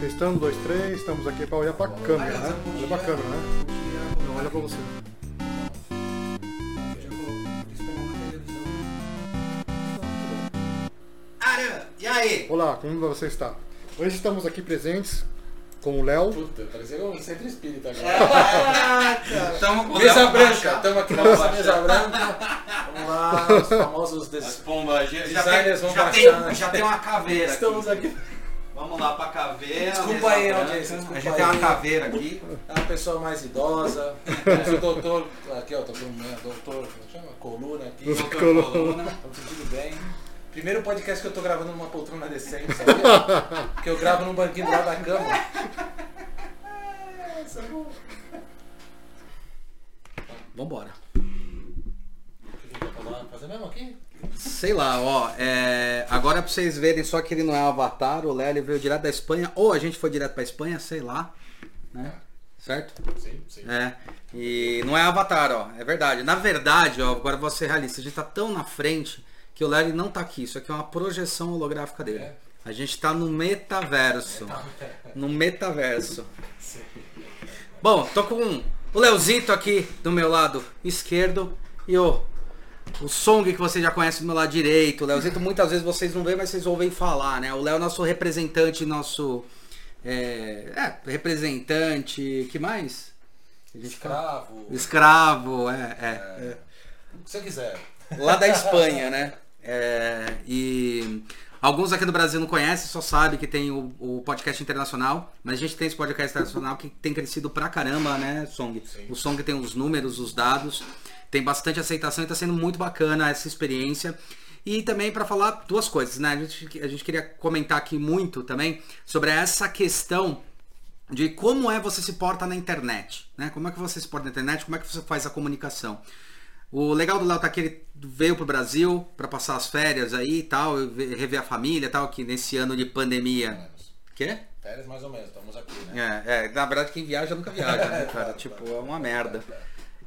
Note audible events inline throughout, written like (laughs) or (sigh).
Testando, dois, três, estamos aqui para olhar para a câmera, né? Olha para a câmera, né? Não olha para você. Ara, e aí? Olá, como você está? Hoje estamos aqui presentes com o Léo. Puta, parecia um centro espírita agora. Caraca! Tamo com o Mesa branca, estamos aqui na nossa mesa branca. Vamos lá, os famosos As des... pombas, já, já, Designers tem, vão já, baixar, né? tem, já tem uma caveira Estamos aqui. aqui. Vamos lá pra caveira. Desculpa aí, audiência, desculpa A gente tem uma caveira aqui. É uma pessoa mais idosa. Temos o doutor, aqui ó, tô com o doutor, como chama? Coluna aqui. Doutor Estamos Coluna. Coluna. sentindo bem. Primeiro podcast que eu tô gravando numa poltrona decente, sabia? que eu gravo num banquinho do lado da cama. Vambora. O que que vai fazer? Fazer mesmo aqui? Sei lá, ó. é, Agora pra vocês verem só que ele não é um avatar, o Léo ele veio direto da Espanha, ou a gente foi direto pra Espanha, sei lá. Né? Certo? Sim, sim. É. E não é avatar, ó. É verdade. Na verdade, ó, agora vou ser realista, a gente tá tão na frente que o ele não tá aqui. Isso aqui é uma projeção holográfica dele. É. A gente tá no metaverso. No metaverso. Bom, tô com o Leozito aqui do meu lado esquerdo e o, o Song que você já conhece do meu lado direito. O Leozito muitas vezes vocês não veem, mas vocês ouvem falar, né? O Léo é nosso representante, nosso. É, é, representante. que mais? Escravo. Escravo, é, é. O que você quiser. Lá da Espanha, né? É, e alguns aqui do Brasil não conhecem, só sabem que tem o, o podcast internacional, mas a gente tem esse podcast internacional que tem crescido pra caramba, né, Song? Sim. O Song tem os números, os dados, tem bastante aceitação e tá sendo muito bacana essa experiência. E também para falar duas coisas, né? A gente, a gente queria comentar aqui muito também sobre essa questão de como é você se porta na internet, né? Como é que você se porta na internet, como é que você faz a comunicação. O legal do Léo tá que ele veio pro Brasil para passar as férias aí e tal, ver- rever a família e tal, que nesse ano de pandemia. Quê? Férias mais ou menos, estamos aqui, né? É, é, na verdade quem viaja nunca viaja, né, cara? (laughs) Tipo, é uma merda.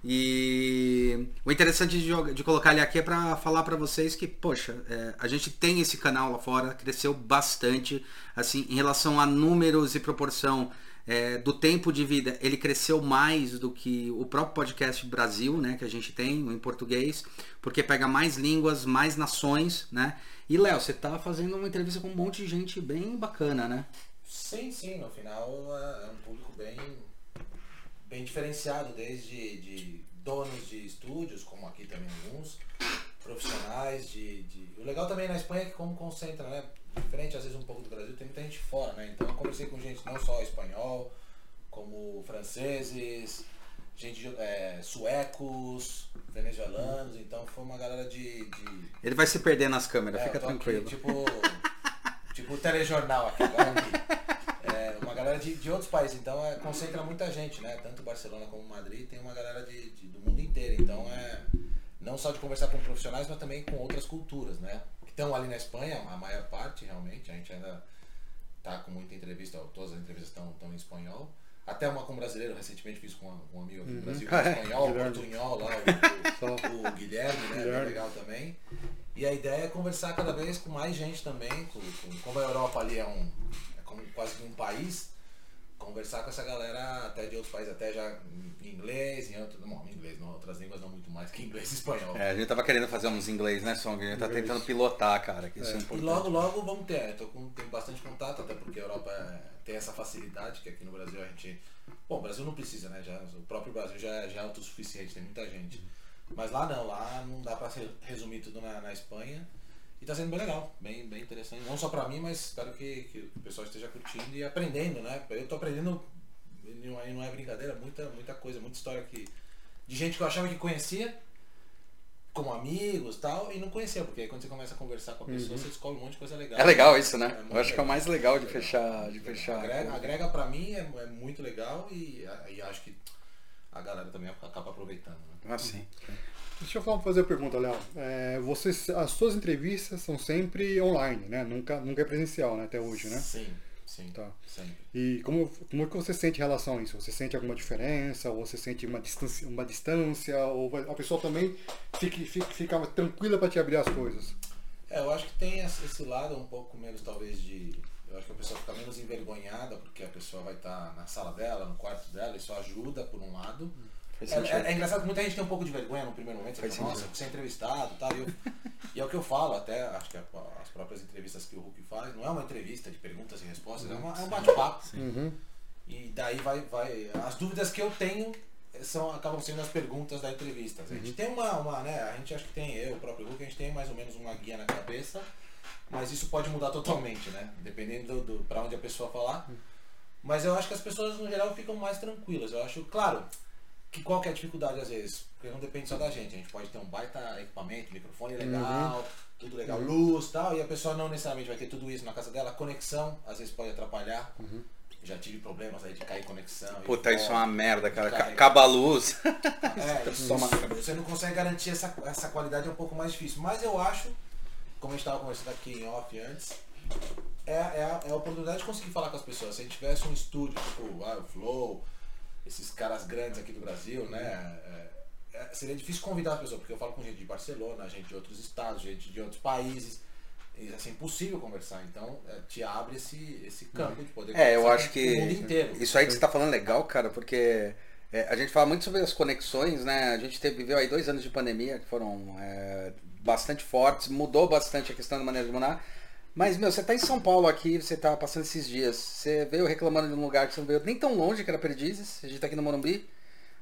E o interessante de, joga- de colocar ele aqui é para falar para vocês que, poxa, é, a gente tem esse canal lá fora, cresceu bastante, assim, em relação a números e proporção é, do tempo de vida, ele cresceu mais do que o próprio podcast Brasil, né, que a gente tem, em português, porque pega mais línguas, mais nações, né? E Léo, você tá fazendo uma entrevista com um monte de gente bem bacana, né? Sim, sim, no final é é um público bem, bem diferenciado, desde de donos de estúdios, como aqui também alguns, profissionais de, de- O legal também na Espanha é que como concentra, né? Diferente às vezes um pouco do Brasil, tem muita gente fora, né? Então eu conversei com gente não só espanhol, como franceses, gente é, suecos, venezuelanos, então foi uma galera de- de Ele vai se perder nas câmeras, é, fica tô aqui, tranquilo. tipo, tipo telejornal aqui, agora aqui. (laughs) É, galera de, de outros países, então é, concentra muita gente, né? Tanto Barcelona como Madrid tem uma galera de, de- do mundo inteiro. Então é não só de conversar com profissionais, mas também com outras culturas, né? Que estão ali na Espanha, a maior parte realmente, a gente ainda tá com muita entrevista, todas as entrevistas estão, estão em espanhol. Até uma com um brasileiro, recentemente fiz com, um amigo aqui do Brasil, (laughs) Ah, é? espanhol, Guilherme. portunhol lá, (laughs) Só. o, o Guilherme, né? Guilherme. legal também. E a ideia é conversar cada vez com mais gente também, com, com- como a Europa ali é um é como quase que um país, conversar com essa galera até de outros países, até já em inglês, em outro, não, em inglês, não, outras línguas não muito mais que inglês e espanhol. É, a gente tava querendo fazer uns inglês, né, Song? A gente tá Inglês. tentando pilotar, cara, que isso é, É. E importante. logo, logo vamos ter, eu tô com, tenho bastante contato, até porque a Europa é- tem essa facilidade, que aqui no Brasil a gente. Bom, o Brasil não precisa, né? Já, o próprio Brasil já, já é autossuficiente, tem muita gente. Mas lá não, lá não dá pra se- resumir tudo na, na Espanha. E tá sendo bem legal, bem, bem interessante. Não só pra mim, mas espero que, que o pessoal esteja curtindo e aprendendo, né? Eu tô aprendendo, não é, não é brincadeira, muita, muita coisa, muita história que, de gente que eu achava que conhecia, como amigos e tal, e não conhecia, porque aí quando você começa a conversar com a pessoa, você descobre um monte de coisa legal. É legal isso, né? muito Eu acho que é o legal. mais legal de fechar. De fechar. Agrega, agrega pra mim é, é muito legal e, e acho que a galera também acaba aproveitando. Né? Assim. Deixa eu fazer uma pergunta, Léo. É, vocês, as suas entrevistas são sempre online, né? Nunca, nunca é presencial, né? Até hoje, né? Sim, sim. Tá. Sempre. E como, como é que você sente em relação a isso? Você sente alguma diferença? Ou você sente uma distância? Uma distância ou a pessoa também fica, fica, fica tranquila para te abrir as coisas? É, eu acho que tem esse lado um pouco menos, talvez, de. Eu acho que a pessoa fica menos envergonhada porque a pessoa vai estar na sala dela, no quarto dela, isso ajuda por um lado. Faz É, é- é engraçado que muita gente tem um pouco de vergonha no primeiro momento, você Faz fala, nossa, você é entrevistado e tal. E, eu- e é o que eu falo, até acho que a- as próprias entrevistas que o Hulk faz, não é uma entrevista de perguntas e respostas, é, uma- é um bate-papo. Uhum. E daí vai, vai. As dúvidas que eu tenho são, acabam sendo as perguntas da entrevista. A gente tem uma, uma, né? A gente acha que tem eu, o próprio Hulk, a gente tem mais ou menos uma guia na cabeça, mas isso pode mudar totalmente, né? Dependendo do, do para onde a pessoa falar. Mas eu acho que as pessoas no geral ficam mais tranquilas. Eu acho, claro, que qual que é a dificuldade às vezes? Porque não depende só da gente. A gente pode ter um baita equipamento, microfone legal, tudo legal, luz e tal, e a pessoa não necessariamente vai ter tudo isso na casa dela. A conexão às vezes pode atrapalhar. Já tive problemas aí de cair conexão. Puta, isso é uma merda, cara. Acaba a luz. (laughs) É, isso, Toma. você não consegue garantir essa, essa qualidade, é um pouco mais difícil. Mas eu acho, como a gente estava conversando aqui em off antes, é, é, a, é a oportunidade de conseguir falar com as pessoas. Se a gente tivesse um estúdio, tipo ah, o Flow, esses caras grandes aqui do Brasil, né? é, é, seria difícil convidar as pessoas, porque eu falo com gente de Barcelona, gente de outros estados, gente de outros países. E assim, impossível conversar. Então, é, te abre esse, esse campo de poder É, eu conversar acho com que o mundo inteiro. isso aí que você tá falando é legal, cara, porque é, a gente fala muito sobre as conexões, né? A gente teve, viveu aí dois anos de pandemia que foram é, bastante fortes, mudou bastante a questão da maneira de morar. Mas, meu, você tá em São Paulo aqui, você tá passando esses dias, você veio reclamando de um lugar que você não veio nem tão longe, que era Perdizes, a gente tá aqui no Morumbi.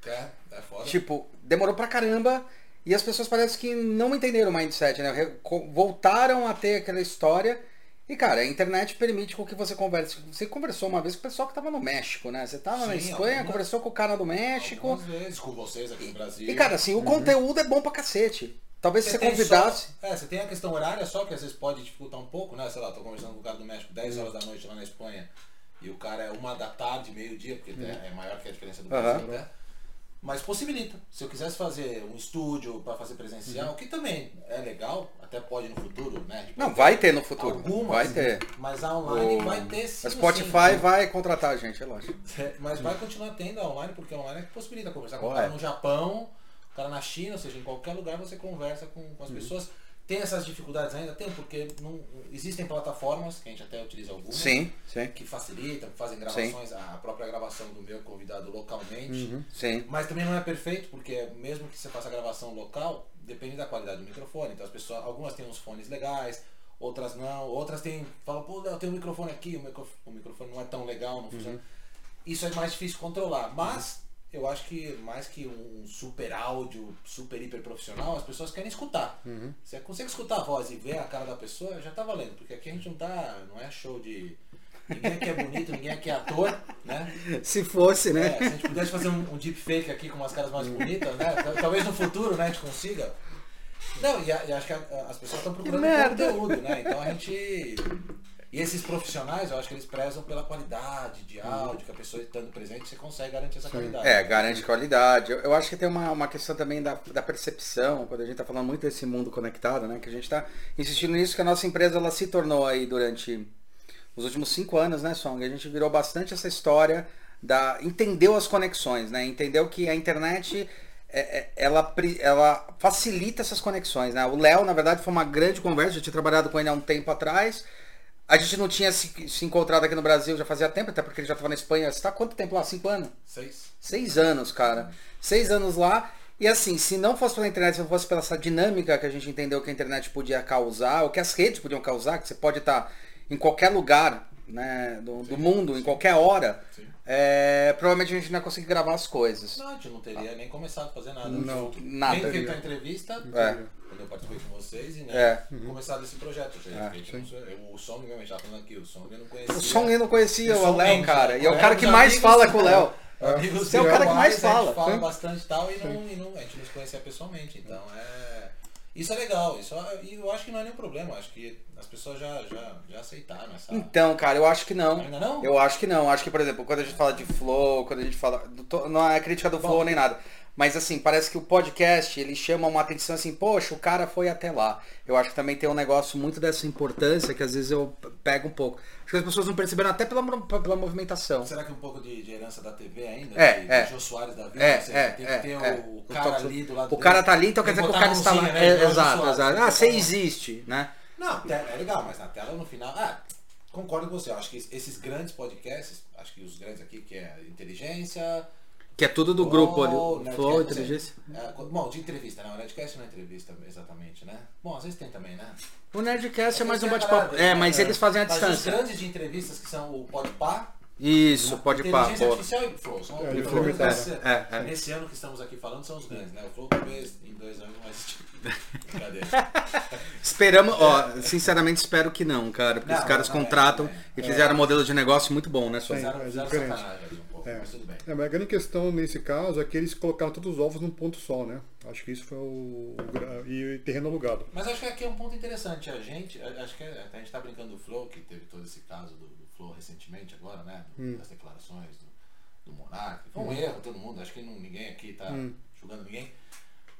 É, é foda. Tipo, demorou pra caramba e as pessoas parecem que não entenderam o mindset, né? Voltaram a ter aquela história. E, cara, a internet permite com que você converse. Você conversou uma vez com o pessoal que tava no México, né? Você tava na Sim, Espanha, algumas- conversou com o cara do México. Algumas vezes com vocês aqui no Brasil. E, cara, assim, o conteúdo é bom pra cacete. Talvez se você tem convidasse. Só, é, você tem a questão horária só, que às vezes pode dificultar um pouco, né? Sei lá, tô conversando com o cara do México 10 Hum. horas da noite lá na Espanha. E o cara é uma da tarde, meio-dia, porque é é maior que a diferença do. Brasil, né? Mas possibilita. Se eu quisesse fazer um estúdio para fazer Uhum. presencial, que também é legal, até pode no futuro, né? De Não, vai ter no futuro. Algumas, vai ter. Mas a online O- vai ter sim. A. Spotify vai contratar a gente, é lógico. (laughs) É, Mas vai continuar tendo a online, porque a online é que possibilita conversar com o cara no Japão, o cara na China, ou seja, em qualquer lugar você conversa com, com as Uhum. pessoas. Tem essas dificuldades ainda? Tem, porque não, existem plataformas, que a gente até utiliza algumas, Sim, sim, que facilitam, fazem gravações, a própria gravação do meu convidado localmente. sim. Mas também não é perfeito, porque mesmo que você faça a gravação local, depende da qualidade do microfone. Então as pessoas, algumas têm uns fones legais, outras não, outras têm, falam, pô, Léo, tem um microfone aqui, o, micro- o microfone não é tão legal, não funciona. Isso é mais difícil controlar. Mas eu acho que mais que um super áudio, super hiper profissional, as pessoas querem escutar. Você consegue escutar a voz e ver a cara da pessoa, já tá valendo. Porque aqui a gente não tá. não é show de. Ninguém aqui é bonito, ninguém aqui é ator, né? (laughs) Se fosse, É, né? se a gente pudesse fazer um, um deepfake aqui com umas caras mais bonitas, né? Tal- Talvez no futuro, né, a gente consiga. Não, e, a- e acho que a- as pessoas estão procurando conteúdo, né? Então a gente. E esses profissionais, eu acho que eles prezam pela qualidade de áudio, que a pessoa estando presente, você consegue garantir essa qualidade. É, garante qualidade. Eu, eu acho que tem uma, uma questão também da, da percepção, quando a gente está falando muito desse mundo conectado, né? Que a gente está insistindo nisso, que a nossa empresa ela se tornou aí durante os últimos cinco anos, né, Song? A gente virou bastante essa história da. entendeu as conexões, né? Entendeu que a internet. é- é- ela, ela facilita essas conexões, né? O Léo, na verdade, foi uma grande conversa, eu tinha trabalhado com ele há um tempo atrás. A gente não tinha se, se encontrado aqui no Brasil já fazia tempo, até porque ele já estava na Espanha. Você está quanto tempo lá? Cinco anos? Seis. Seis anos, cara. Seis anos lá. E assim, se não fosse pela internet, se não fosse pela essa dinâmica que a gente entendeu que a internet podia causar, ou que as redes podiam causar, que você pode estar em qualquer lugar né, do, do mundo, em qualquer hora, é, provavelmente a gente não ia conseguir gravar as coisas. Não, a gente não teria nem começado a fazer nada. Não, junto. nada. Nem feito a entrevista, É. quando eu participei com vocês, e nem É. começado esse projeto. Ou seja, É, gente não- eu- o som, mesmo, gente tava falando aqui, o som eu não conhecia. O som eu não conhecia, O o Léo, cara. E é o né? cara que mais fala com o Léo. (laughs) Você é o cara que mais fala, gente fala bastante e tal, e, não, e não, a gente não se conhecia pessoalmente. Então é. Isso é legal, isso, é- e eu acho que não é nenhum problema, acho que as pessoas já, já, já aceitaram essa. Então, cara, eu acho que não. Ainda não? Eu acho que não. Acho que, por exemplo, quando a gente fala de flow, quando a gente fala. do Não é crítica do flow nem nada. Mas assim, parece que o podcast, ele chama uma atenção assim, poxa, o cara foi até lá. Eu acho que também tem um negócio muito dessa importância que às vezes eu pego um pouco. Acho que as pessoas não perceberam até pela, pela movimentação. Será que um pouco de, de herança da TV ainda? É, de, é. de Jô Soares da vida? É, seja, é, tem é, que ter é. o cara ali do lado O dele. cara tá ali, então quer dizer que o cara está lá. né, É, exato, exato. Ah, você existe, né? Não, é legal, mas na tela no final. Ah, concordo com você. Acho que esses grandes podcasts, acho que os grandes aqui, que é inteligência. Que é tudo do grupo ali. Nerdcast, Flow, é, inteligência. é, bom, de entrevista, não. O Nerdcast não é entrevista exatamente, né? Bom, às vezes tem também, né? O Nerdcast é mais um bate-papo. É, né? mas eles fazem a Mas os distância. grandes de entrevistas que são o Podpah, Isso, pode pá. Inteligência. Artificial e Flow. São É, os. Flow Nesse- é, é. Nesse ano que estamos aqui falando são os grandes, né? O Flow talvez em dois anos não vai existir. Brincadeira. (laughs) Esperamos, ó, sinceramente espero que não, cara. Porque Não, os caras não, é, contratam não é. e fizeram um modelo de negócio muito bom, né, Sônia? Fizeram, é fizeram diferente. sacanagem ali um pouco, É. mas tudo bem. É, mas a grande questão nesse caso é que eles colocaram todos os ovos num ponto só, né? Acho que isso foi o. e terreno alugado. Mas acho que aqui é um ponto interessante. A gente, acho que é- a gente tá brincando do Flow, que teve todo esse caso do, do Flow recentemente agora, né? Hum. Das declarações do, do Monark. Foi um erro, todo mundo. Acho que não, ninguém aqui tá Hum. julgando ninguém.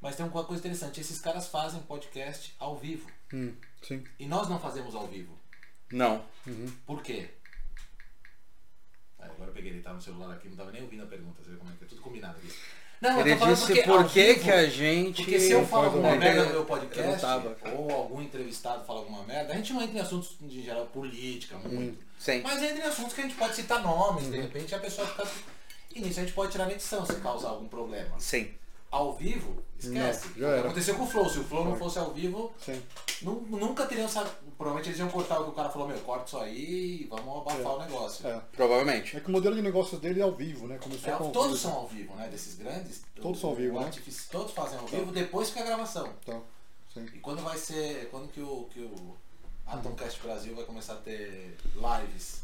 Mas tem uma coisa interessante. Esses caras fazem podcast ao vivo. Hum, sim. E nós não fazemos ao vivo. Não. Por quê? Ah, agora eu peguei ele tá no celular aqui, não tava nem ouvindo a pergunta, você vê como é que é tudo combinado aqui. Não, eu Ele tô falando disse porque por que que a gente. Porque se eu falo alguma uma merda ideia, no meu eu podcast, tava. ou algum entrevistado fala alguma merda, a gente não entra em assuntos de geral política muito. Sim. Mas entra em assuntos que a gente pode citar nomes, de repente a pessoa fica. E nisso a gente pode tirar na edição se causar algum problema. Sim. Ao vivo, esquece. Não, já era. Aconteceu com o Flow. Se o Flow não fosse ao vivo, Sim. nu- nunca teriam sabido. Provavelmente eles iam cortar o que o cara falou, meu, corta isso aí e vamos abafar o negócio. É. Provavelmente. É que o modelo de negócios dele é ao vivo, né? Começou É, com todos são ao vivo, né? Desses grandes. Todos o- são ao vivo, o né? Todos fazem ao vivo depois que a gravação. Tá. Sim. E quando vai ser. Quando que o, que o Atomcast Brasil vai começar a ter lives?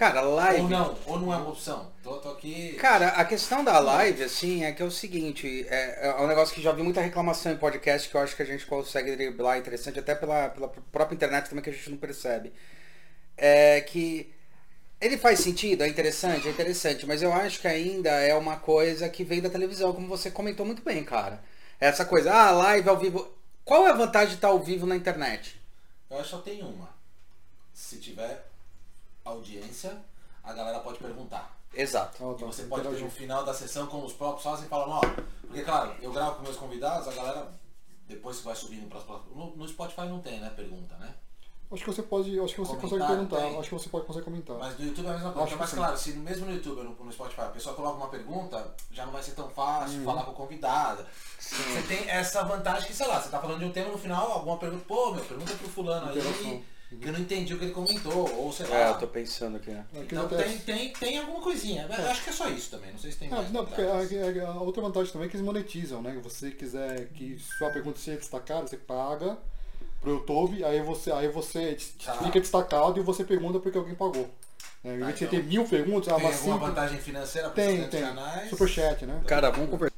Cara, live. Ou não, ou não é uma opção. Tô, tô aqui. Cara, a questão da live, assim, é que é o seguinte, é, é um negócio que já vi muita reclamação em podcast que eu acho que a gente consegue driblar interessante, até pela, pela própria internet também que a gente não percebe. É que ele faz sentido, é interessante, é interessante, mas eu acho que ainda é uma coisa que vem da televisão, como você comentou muito bem, cara. Essa coisa, ah, live ao vivo. Qual é a vantagem de estar ao vivo na internet? Eu acho que só tem uma. Se tiver audiência, a galera pode perguntar. Exato. Ah, E tá. você pode ter no final da sessão, como os próprios fazem, falando, ó. Porque, claro, eu gravo com meus convidados, a galera, depois que vai subindo para as plataformas. No, no Spotify não tem, né? Pergunta, né? Acho que você pode. Acho que você consegue Comentário perguntar. tem. Acho que você pode conseguir comentar. Mas no YouTube é a mesma coisa. Mas sim. claro, se mesmo no YouTube ou no, no Spotify a pessoa coloca uma pergunta, já não vai ser tão fácil Uhum. falar com o convidado. Você tem essa vantagem que, sei lá, você tá falando de um tema no final, alguma pergunta, pô, meu, pergunta pro fulano aí que eu não entendi o que ele comentou, ou sei lá. É, eu tô pensando aqui, né? Aqui Então tem, tem, tem alguma coisinha. Eu Acho que é só isso também, não sei se tem Ah, mais. não, porque a, a- a outra vantagem também é que eles monetizam, né? Se você quiser que sua pergunta seja destacada, você paga pro YouTube, aí você, aí você Tá. fica destacado e você pergunta porque alguém pagou. Né? Em vez de você então. ter mil perguntas, ah, Tem mas alguma cinco. vantagem financeira para Tem, tem. canais? Superchat, né? Cara, vamos conversar.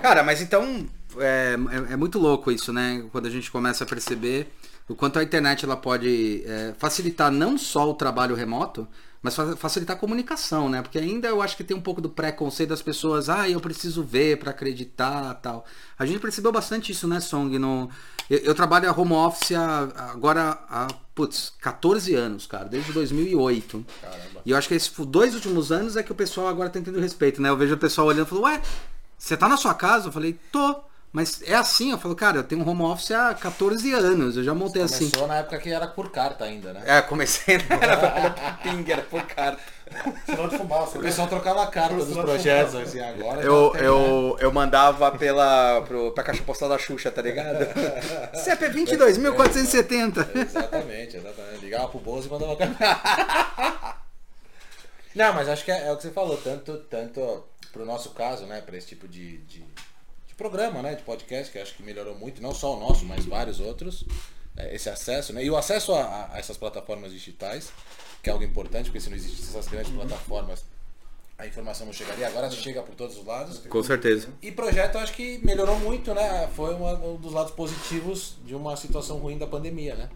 Cara, mas então é, é, é muito louco isso, né? Quando a gente começa a perceber o quanto a internet ela pode é, facilitar não só o trabalho remoto, mas fa- facilitar a comunicação, né? Porque ainda eu acho que tem um pouco do preconceito das pessoas, ah, eu preciso ver para acreditar tal. A gente percebeu bastante isso, né, Song? No, eu, eu trabalho a home office há- agora há, putz, 14 anos, cara, desde 2008. Caramba. E eu acho que esses dois últimos anos é que o pessoal agora tá tendo respeito, né? Eu vejo o pessoal olhando e falando, ué, você tá na sua casa? Eu falei, tô. Mas é assim, eu falo, cara, eu tenho home office há 14 anos, eu já montei assim. Começou na época que era por carta ainda, né? É, comecei, né? era, era (laughs) por ping, era por carta. Sinal de fumaça, O pessoal trocava a carta dos projetos, assim, agora. Eu, já tem, né? eu, eu mandava pela, pro, pra caixa postal da Xuxa, tá ligado? (laughs) CP 22.470. Exatamente, exatamente. Ligava pro Bozo e mandava carta. (laughs) Não, mas acho que é, é o que você falou, tanto, tanto pro nosso caso, né, para esse tipo de, de, de programa, né, de podcast, que acho que melhorou muito, não só o nosso, mas vários outros, é, esse acesso, né, e o acesso a, a essas plataformas digitais, que é algo importante, porque se não existissem essas grandes plataformas, a informação não chegaria, agora chega por todos os lados. Com certeza. E projeto acho que melhorou muito, né? Foi uma- um dos lados positivos de uma situação ruim da pandemia, né?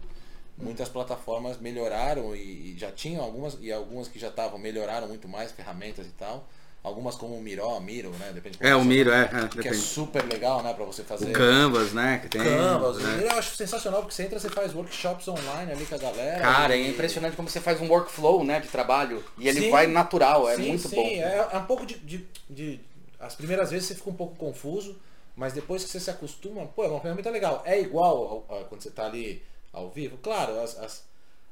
Muitas plataformas melhoraram e, e já tinham algumas, e algumas que já estavam, melhoraram muito mais, ferramentas e tal. Algumas como o Miro, Miro, né? Depende de É, o Miro, é, é, Que é depende. super legal, né? Pra você fazer. O Canvas, né? Que tem, Canvas, né? Eu acho sensacional, porque você entra, você faz workshops online ali com a galera. Cara, é e- impressionante como você faz um workflow, né, de trabalho. E ele Sim. vai natural, é sim, muito sim, bom. É, é um pouco de, de, de- As primeiras vezes você fica um pouco confuso, mas depois que você se acostuma, pô, é uma ferramenta legal. É igual ao- a- quando você tá ali ao vivo? Claro, as, as-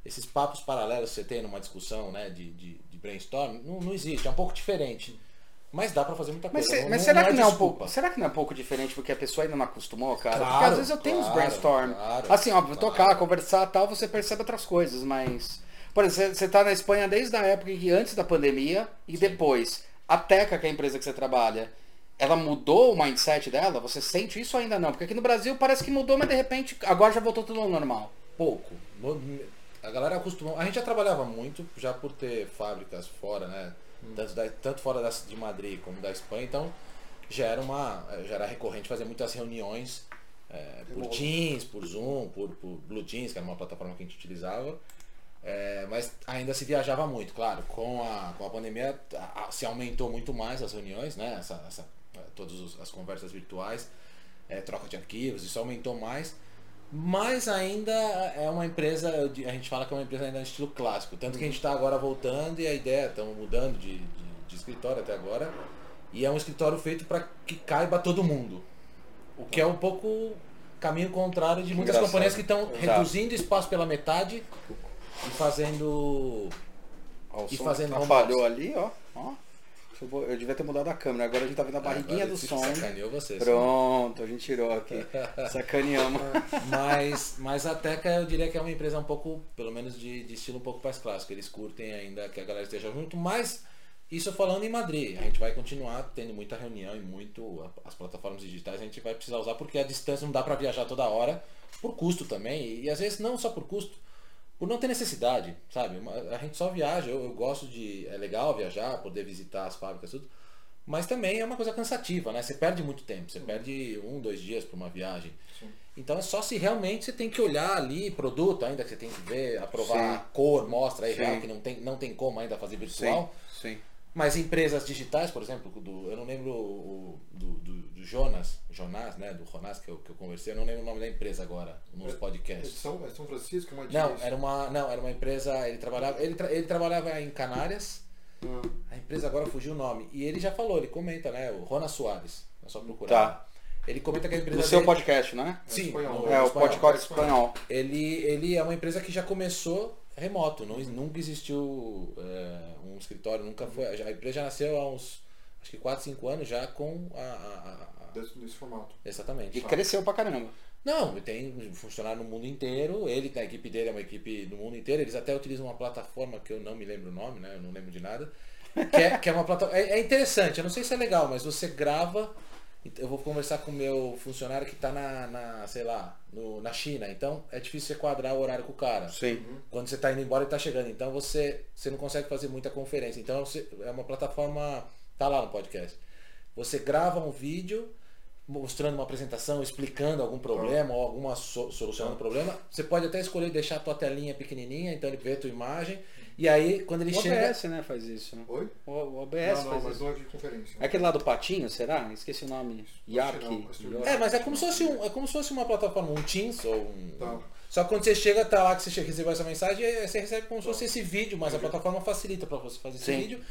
esses papos paralelos que você tem numa discussão né, de, de brainstorm, não, não existe, é um pouco diferente. Mas dá pra fazer muita Mas, coisa. se- não- mas não- será não que não é um pouco, será que não é um pouco diferente porque a pessoa ainda não acostumou, cara? porque Claro, às vezes eu tenho uns claro, brainstorm. claro, assim, claro. tocar, conversar tal, você percebe outras coisas, mas. Por exemplo, você- tá na Espanha desde a época que antes da pandemia e depois. A Teca, que é a empresa que você trabalha, ela mudou o mindset dela? Você sente isso ainda não? Porque aqui no Brasil parece que mudou, mas de repente agora já voltou tudo ao normal. Pouco. A galera acostumou. A gente já trabalhava muito, já por ter fábricas fora, né? Tanto, da- tanto fora da, de Madrid como da Espanha, então já era uma. Já era recorrente fazer muitas reuniões é, por. Teams, por Zoom, por, por Blue Jeans, que era uma plataforma que a gente utilizava. É, mas ainda se viajava muito, claro. Com a, com a pandemia a- a- se aumentou muito mais as reuniões, né? Essa, essa, todas as conversas virtuais, é, troca de arquivos, isso aumentou mais. Mas ainda é uma empresa, a gente fala que é uma empresa ainda no estilo clássico. Tanto que a gente está agora voltando e a ideia, estamos mudando de, de, de escritório até agora. E é um escritório feito para que caiba todo mundo. O que é um pouco caminho contrário de muitas Engraçado. companhias que estão reduzindo espaço pela metade e fazendo. Ó, E fazendo atrapalhou ali, ó. ó. Eu, devia ter mudado a câmera, agora a gente tá vendo a barriguinha Agora do som. Sacaneou você. sim. Pronto, a gente tirou aqui. (laughs) Sacaneamos. Mas, mas a Teca eu diria que é uma empresa um pouco, pelo menos de, de estilo um pouco mais clássico. Eles curtem ainda que a galera esteja junto, mas isso falando em Madrid. A gente vai continuar tendo muita reunião e muito as plataformas digitais a gente vai precisar usar porque a distância não dá para viajar toda hora, por custo também. E às vezes não só por custo, por não ter necessidade, sabe? A gente só viaja, eu, eu gosto de. É legal viajar, poder visitar as fábricas, tudo. Mas também é uma coisa cansativa, né? Você perde muito tempo, você perde um, dois dias para uma viagem. Então é só se realmente você tem que olhar ali, produto ainda que você tem que ver, aprovar Sim. a cor, mostra aí Sim. real, que não tem, não tem como ainda fazer virtual. sim. Mas empresas digitais, por exemplo, do, eu não lembro o, do, do, do Jonas, Jonas, né? Do Jonas que eu, que eu conversei, eu não lembro o nome da empresa agora, nos É podcasts. São, é São Francisco, uma Não, era uma, não, era uma empresa, ele trabalhava, ele, tra- ele trabalhava em Canárias, Ah, a empresa agora fugiu o nome. E ele já falou, ele comenta, né? O Rona Soares. É só procurar. Tá. Ele comenta que a empresa No seu dele- podcast, né? Sim, espanhol. no- É, o espanhol. podcast espanhol. Ele, ele é uma empresa que já começou remoto, não, nunca existiu é, um escritório, nunca foi. A empresa já nasceu há uns acho que 4, 5 anos já com a. a- a- desse, desse formato. exatamente. E cresceu pra caramba. Não, tem funcionário no mundo inteiro, ele, a equipe dele é uma equipe do mundo inteiro, eles até utilizam uma plataforma que eu não me lembro o nome, né? Eu não lembro de nada. Que é, que é uma plataforma. É, é interessante, eu não sei se é legal, mas você grava. Eu vou conversar com o meu funcionário que está na, na, sei lá, no- na China. Então é difícil você quadrar o horário com o cara. Sim. Quando você está indo embora e está chegando. Então você, você não consegue fazer muita conferência. Então você- é uma plataforma. Tá lá no podcast. Você grava um vídeo mostrando uma apresentação, explicando algum problema ou alguma so, solucionando um problema. Você pode até escolher deixar a tua telinha pequenininha, então ele vê a tua imagem. E aí, quando ele O chega. OBS, né, faz isso. Oi? O, o OBS não, não, faz mas isso. não é de conferência. É aquele lá do Patinho, será? Esqueci o nome. Não. É, mas é como se fosse um, é como se fosse uma plataforma, um Teams ou um. Tá. Só que quando você chega, tá lá que você recebeu essa mensagem, você recebe como se fosse esse vídeo, mas a plataforma facilita para você fazer esse Sim. vídeo.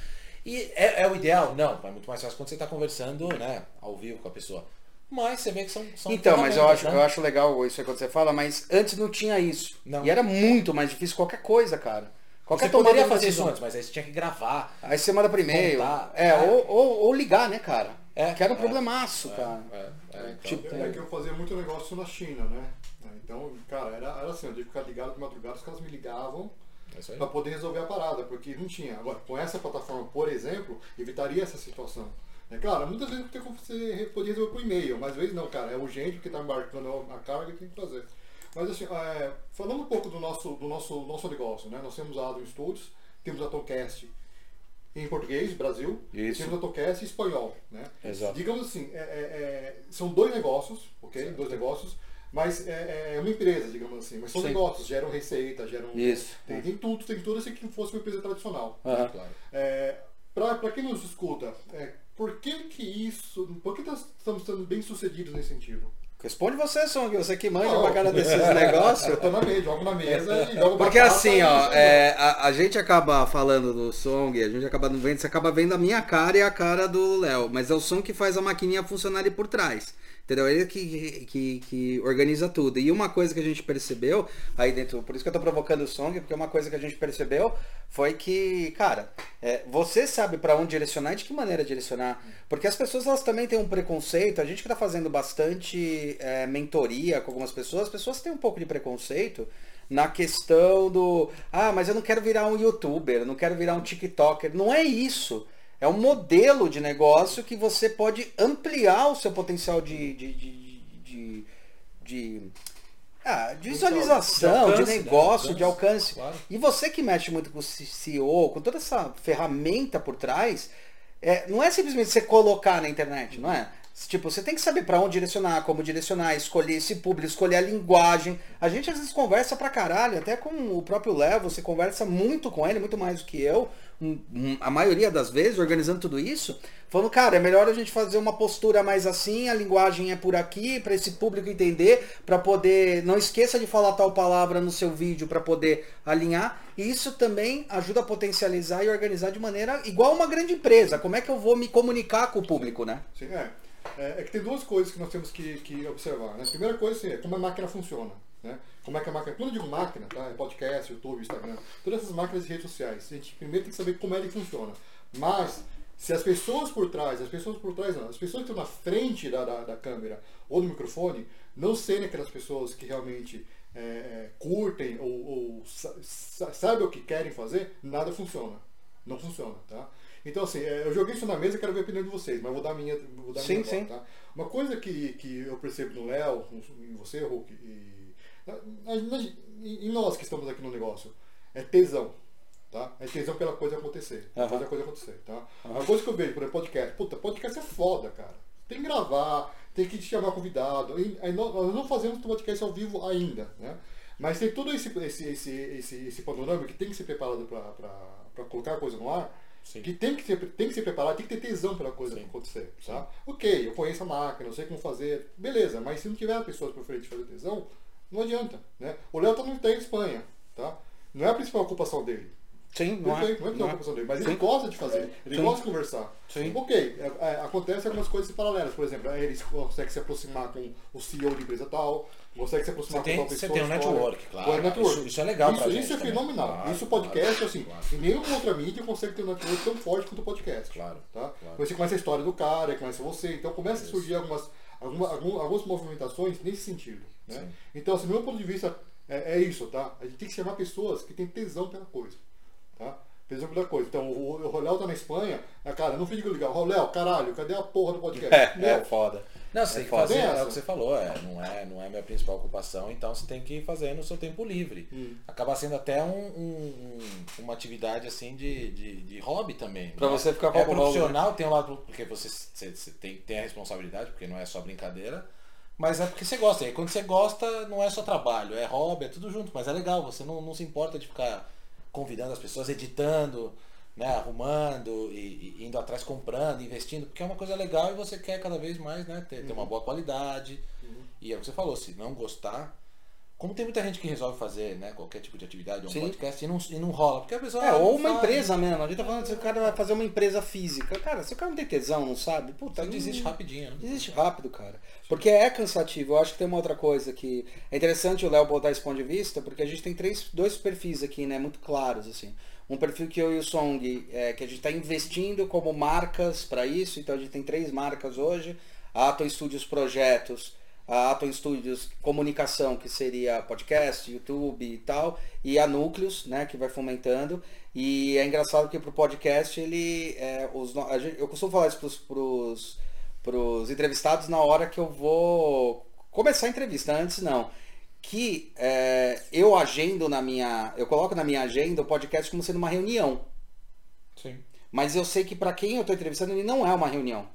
E é, é o ideal? Não, é muito mais fácil quando você está conversando, né, ao vivo com a pessoa. Mas você vê que são, são Então, mas eu acho, né? eu acho legal isso aí quando você fala, mas antes não tinha isso. Não. E era muito mais difícil qualquer coisa, cara. Qualquer Você poderia de fazer isso antes, mas aí você tinha que gravar. Aí você manda por e-mail. É, É. Ou, ou, ou ligar, né, cara? É, que era um é. problemaço, É, cara. é, é, então, Tipo, É que eu fazia muito negócio na China, né? Então, cara, era, era assim, eu tinha que ficar ligado de madrugada, os caras me ligavam é para poder resolver a parada, porque não tinha. Agora, com essa plataforma, por exemplo, evitaria essa situação. É claro, muitas vezes tem como você podia resolver por e-mail, mas às vezes não, cara, é urgente porque está embarcando a carga e tem que fazer. Mas assim, é, falando um pouco do nosso, do nosso, nosso negócio, né? Nós temos a Adam Studios, temos a Tomcast em português, Brasil, Isso. temos a Tomcast em espanhol, né? Exato. Digamos assim, é, é, é, são dois negócios, ok? Dois negócios, mas é, é uma empresa, digamos assim. Mas são Sim. negócios, geram receita, geram. Isso. Tem, tem tudo, tem tudo assim que fosse uma empresa tradicional. Aham. Claro. É, para quem nos escuta, é, por que que isso. Por que nós estamos sendo bem sucedidos nesse sentido? Responde você, Song, você que manja pra cara desses (laughs) negócios. Eu tô na mesa, jogo na mesa e jogo Porque assim, ó, é, a, a gente acaba falando do Song, a gente acaba não vendo, você acaba vendo a minha cara e a cara do Léo, mas é o som que faz a maquininha funcionar ali por trás. Entendeu? Ele que, que, que organiza tudo. E uma coisa que a gente percebeu aí dentro, por isso que eu tô provocando o Song, porque uma coisa que a gente percebeu foi que, cara, é, você sabe pra onde direcionar e de que maneira direcionar. Porque as pessoas elas também têm um preconceito, a gente que tá fazendo bastante é, mentoria com algumas pessoas, as pessoas têm um pouco de preconceito na questão do ah, mas eu não quero virar um youtuber, não quero virar um TikToker. Não é isso. É um modelo de negócio que você pode ampliar o seu potencial de, de, de, de, de- ah, de visualização, de, alcance, né? negócio, de Alcance, claro. E você que mexe muito com o CEO, com toda essa ferramenta por trás, é, não é simplesmente você colocar na internet, não é? Tipo, você tem que saber pra onde direcionar, como direcionar, escolher esse público, escolher a linguagem. A gente às vezes conversa pra caralho, até com o próprio Léo, você conversa muito com ele, muito mais do que eu, a maioria das vezes, organizando tudo isso, falando, cara, é melhor a gente fazer uma postura mais assim, a linguagem é por aqui, pra esse público entender, pra poder. Não esqueça de falar tal palavra no seu vídeo pra poder alinhar. E isso também ajuda a potencializar e organizar de maneira igual uma grande empresa. Como é que eu vou me comunicar com o público, né? Sim, é. É, é que tem duas coisas que nós temos que, que observar. Né? A primeira coisa assim, é como a máquina funciona. Né? Como é que a máquina. Quando eu digo máquina, tá? É podcast, YouTube, Instagram, todas essas máquinas de redes sociais. A gente primeiro tem que saber como é que funciona. Mas, se as pessoas por trás, as pessoas por trás não, as pessoas que estão na frente da, da, da câmera ou do microfone, não serem aquelas pessoas que realmente é, é, curtem ou, ou sa- sa- sabem o que querem fazer, nada funciona. Não funciona, tá? Então, assim, é, eu joguei isso na mesa e quero ver a opinião de vocês, mas vou dar a minha, vou dar Sim, minha sim. tá? Uma coisa que, que eu percebo no Léo, em você, Hulk, e em nós que estamos aqui no negócio, é tesão. Tá? É tesão pela coisa acontecer. Aham. Fazer a coisa acontecer. Tá? A coisa que eu vejo, por exemplo, podcast. Puta, podcast é foda, cara. Tem que gravar, tem que chamar convidado. E, aí nós, nós não fazemos podcast ao vivo ainda, né? Mas tem todo esse, esse, esse, esse, esse panorama que tem que ser preparado para colocar a coisa no ar. Sim. Que tem que, ser, tem que ser preparado, tem que ter tesão pela coisa Sim. acontecer. Tá? Ok, eu conheço a máquina, eu sei como fazer. Beleza, mas se não tiver pessoas por frente fazer tesão, não adianta. Né? O Léo tá no tá em Espanha. Tá? Não é a principal ocupação dele. Sim, não é. Não é a Não é. preocupação dele, mas ele Sim. gosta de fazer, ele Sim. gosta de conversar. Sim. Ok, é, é, acontece algumas coisas paralelas, por exemplo, ele consegue se aproximar com o CEO de empresa tal, consegue se Você aproximar tem, com tal você pessoa. tem um network, claro. Network. Isso, isso é legal isso, isso é também. fenomenal. Claro, isso o podcast, claro, assim, claro. em nenhuma outra mídia consegue ter um network tão forte quanto o podcast. Claro, Tá? claro. Você conhece a história do cara, ele conhece você, então começa a surgir algumas, alguma, algum- algumas movimentações nesse sentido. Né? Então, assim, do meu ponto de vista, é, é isso, tá? A gente tem que chamar pessoas que têm tesão pela coisa. Tá? Tesão pela coisa. Então, o, o Roléo tá na Espanha, ah, cara, não fica ligar, Roléo, caralho, cadê a porra do podcast? É, (laughs) Meu, é foda. Não, você tem que fazer, é o que você falou, é, não, é, não é minha principal ocupação, então você tem que fazer no seu tempo livre. Hum. Acaba sendo até um, um- um- uma atividade assim de, de, de hobby também. Pra né? você ficar É como profissional, tem um lado, porque você, você, você tem, tem a responsabilidade, porque não é só brincadeira, mas é porque você gosta. E aí, quando você gosta, não é só trabalho, é hobby, é tudo junto, mas é legal, você não, não se importa de ficar convidando as pessoas, editando, né, arrumando e, e indo atrás comprando, investindo, porque é uma coisa legal e você quer cada vez mais né, ter, ter uma boa qualidade. E é o que você falou, se não gostar, como tem muita gente que resolve fazer né, qualquer tipo de atividade, um Sim. podcast, e não, e não rola, porque a pessoa. É, ah, ou uma faz. empresa mesmo. A gente tá falando se o cara vai fazer uma empresa física. Cara, se o cara não tem tesão, não sabe, puta, Você não- desiste rapidinho, né? Desiste rápido, cara. Porque é cansativo. Eu acho que tem uma outra coisa que é interessante o Léo botar esse ponto de vista, porque a gente tem três, dois perfis aqui, né, muito claros assim. Um perfil que eu e o Song, é, que a gente está investindo como marcas para isso, então a gente tem três marcas hoje. A Atom Studios Projetos, a Atom Studios Comunicação, que seria podcast, YouTube e tal, e a Núcleos, né, que vai fomentando. E é engraçado que pro podcast ele. É, os, gente- eu costumo falar isso pros, pros entrevistados na hora que eu vou começar a entrevista, antes não. Que é, eu agendo na minha. Eu coloco na minha agenda o podcast como sendo uma reunião. Sim. Mas eu sei que para quem eu estou entrevistando, ele não é uma reunião.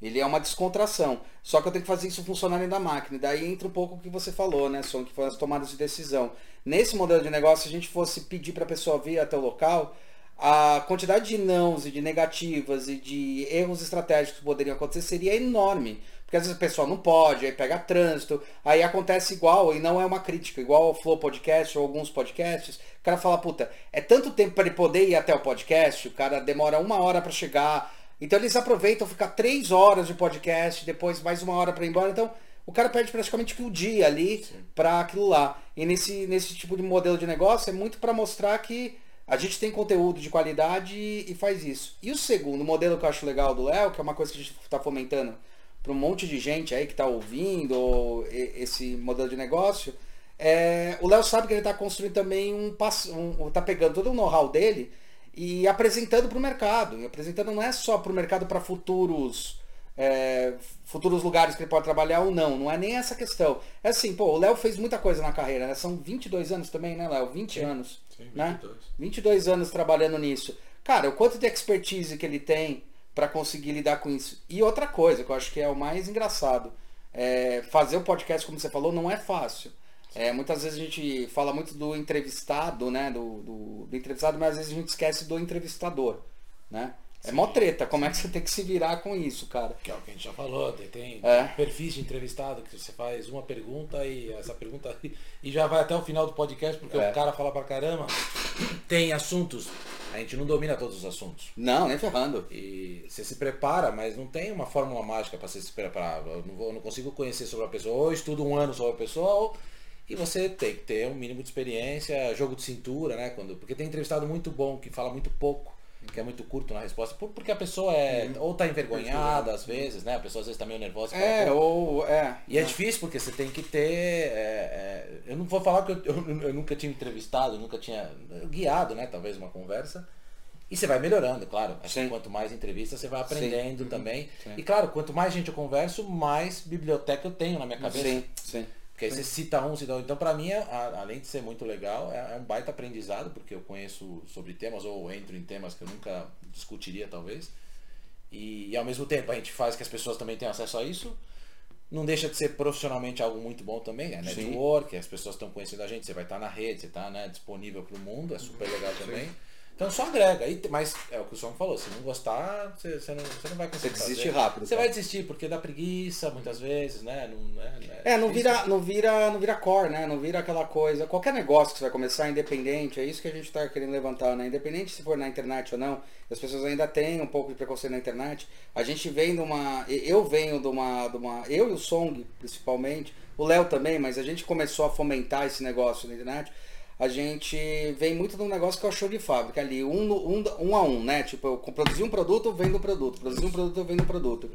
Ele é uma descontração. Só que eu tenho que fazer isso funcionar dentro da máquina. E daí entra um pouco o que você falou, né, Som? Que foi as tomadas de decisão. Nesse modelo de negócio, se a gente fosse pedir para a pessoa vir até o local, a quantidade de nãos e de negativas e de erros estratégicos que poderiam acontecer seria enorme. Porque às vezes o pessoal não pode, aí pega trânsito, aí acontece igual, e não é uma crítica, igual ao Flow Podcast ou alguns podcasts, o cara fala, puta, é tanto tempo para ele poder ir até o podcast, o cara demora uma hora para chegar, então eles aproveitam ficar três horas de podcast, depois mais uma hora para ir embora, então o cara perde praticamente que o dia ali para aquilo lá. E nesse, nesse tipo de modelo de negócio é muito para mostrar que a gente tem conteúdo de qualidade e, e faz isso. E o segundo modelo que eu acho legal do Léo, que é uma coisa que a gente está fomentando para um monte de gente aí que está ouvindo ou esse modelo de negócio, é, o Léo sabe que ele está construindo também um passo, um, tá pegando todo o know-how dele e apresentando para o mercado. E apresentando não é só para o mercado para futuros é, futuros lugares que ele pode trabalhar ou não. Não é nem essa questão. É assim, pô, o Léo fez muita coisa na carreira, né? São 22 anos também, né, Léo? 20 anos. Sim, né? 22. 22 anos trabalhando nisso. Cara, o quanto de expertise que ele tem para conseguir lidar com isso. E outra coisa, que eu acho que é o mais engraçado, é fazer o podcast, como você falou, não é fácil. É, muitas vezes a gente fala muito do entrevistado, né? Do, do, do entrevistado, mas às vezes a gente esquece do entrevistador. Né? É mó treta, como é que você tem que se virar com isso, cara? Que é o que a gente já falou, tem, É. perfis de entrevistado que você faz uma pergunta e essa pergunta e já vai até o final do podcast porque É. o cara fala pra caramba. Tem assuntos, a gente não domina todos os assuntos. Não, nem ferrando. E você se prepara, mas não tem uma fórmula mágica para você se preparar. Eu não, vou, eu não consigo conhecer sobre a pessoa, ou estudo um ano sobre a pessoa, ou... e você tem que ter um mínimo de experiência, jogo de cintura, né? Quando, porque tem entrevistado muito bom que fala muito pouco, que é muito curto na resposta, por- porque a pessoa é ou tá envergonhada às vezes, né? A pessoa às vezes tá meio nervosa. fala, É, "Pô, ou. É. e é difícil porque você tem que ter. é, é, eu não vou falar que eu, eu- eu nunca tinha entrevistado, nunca tinha guiado, né? Talvez uma conversa. E você vai melhorando, claro. Acho que Sim. quanto mais entrevistas você vai aprendendo também. Sim. E claro, quanto mais gente eu converso, mais biblioteca eu tenho na minha cabeça. Sim, sim. Porque aí você cita um, cita outro. Então, pra mim, a- além de ser muito legal, é, é um baita aprendizado, porque eu conheço sobre temas, ou entro em temas que eu nunca discutiria, talvez. E, e, ao mesmo tempo, a gente faz que as pessoas também tenham acesso a isso. Não deixa de ser profissionalmente algo muito bom também, é Sim. network, as pessoas estão conhecendo a gente, você vai estar na rede, você está né, disponível para o mundo, é super legal também. Então só agrega, e, mas é o que o Som falou, se não gostar, você, você não, você não vai conseguir Você desiste fazer. rápido, Você tá? vai desistir, porque dá preguiça muitas vezes, né? Não, é, É, não difícil. vira, não vira, não vira core, né? Não vira aquela coisa. Qualquer negócio que você vai começar independente, é isso que a gente está querendo levantar, né? Independente se for na internet ou não, as pessoas ainda têm um pouco de preconceito na internet. A gente vem de uma, eu venho de uma, de uma, eu e o Song principalmente, o Léo também, mas a gente começou a fomentar esse negócio na internet. A gente vem muito de um negócio que é o show de fábrica ali, um, um, um a um, né? Tipo, eu produzi um produto, eu vendo o produto, produzi um produto, eu vendo o produto.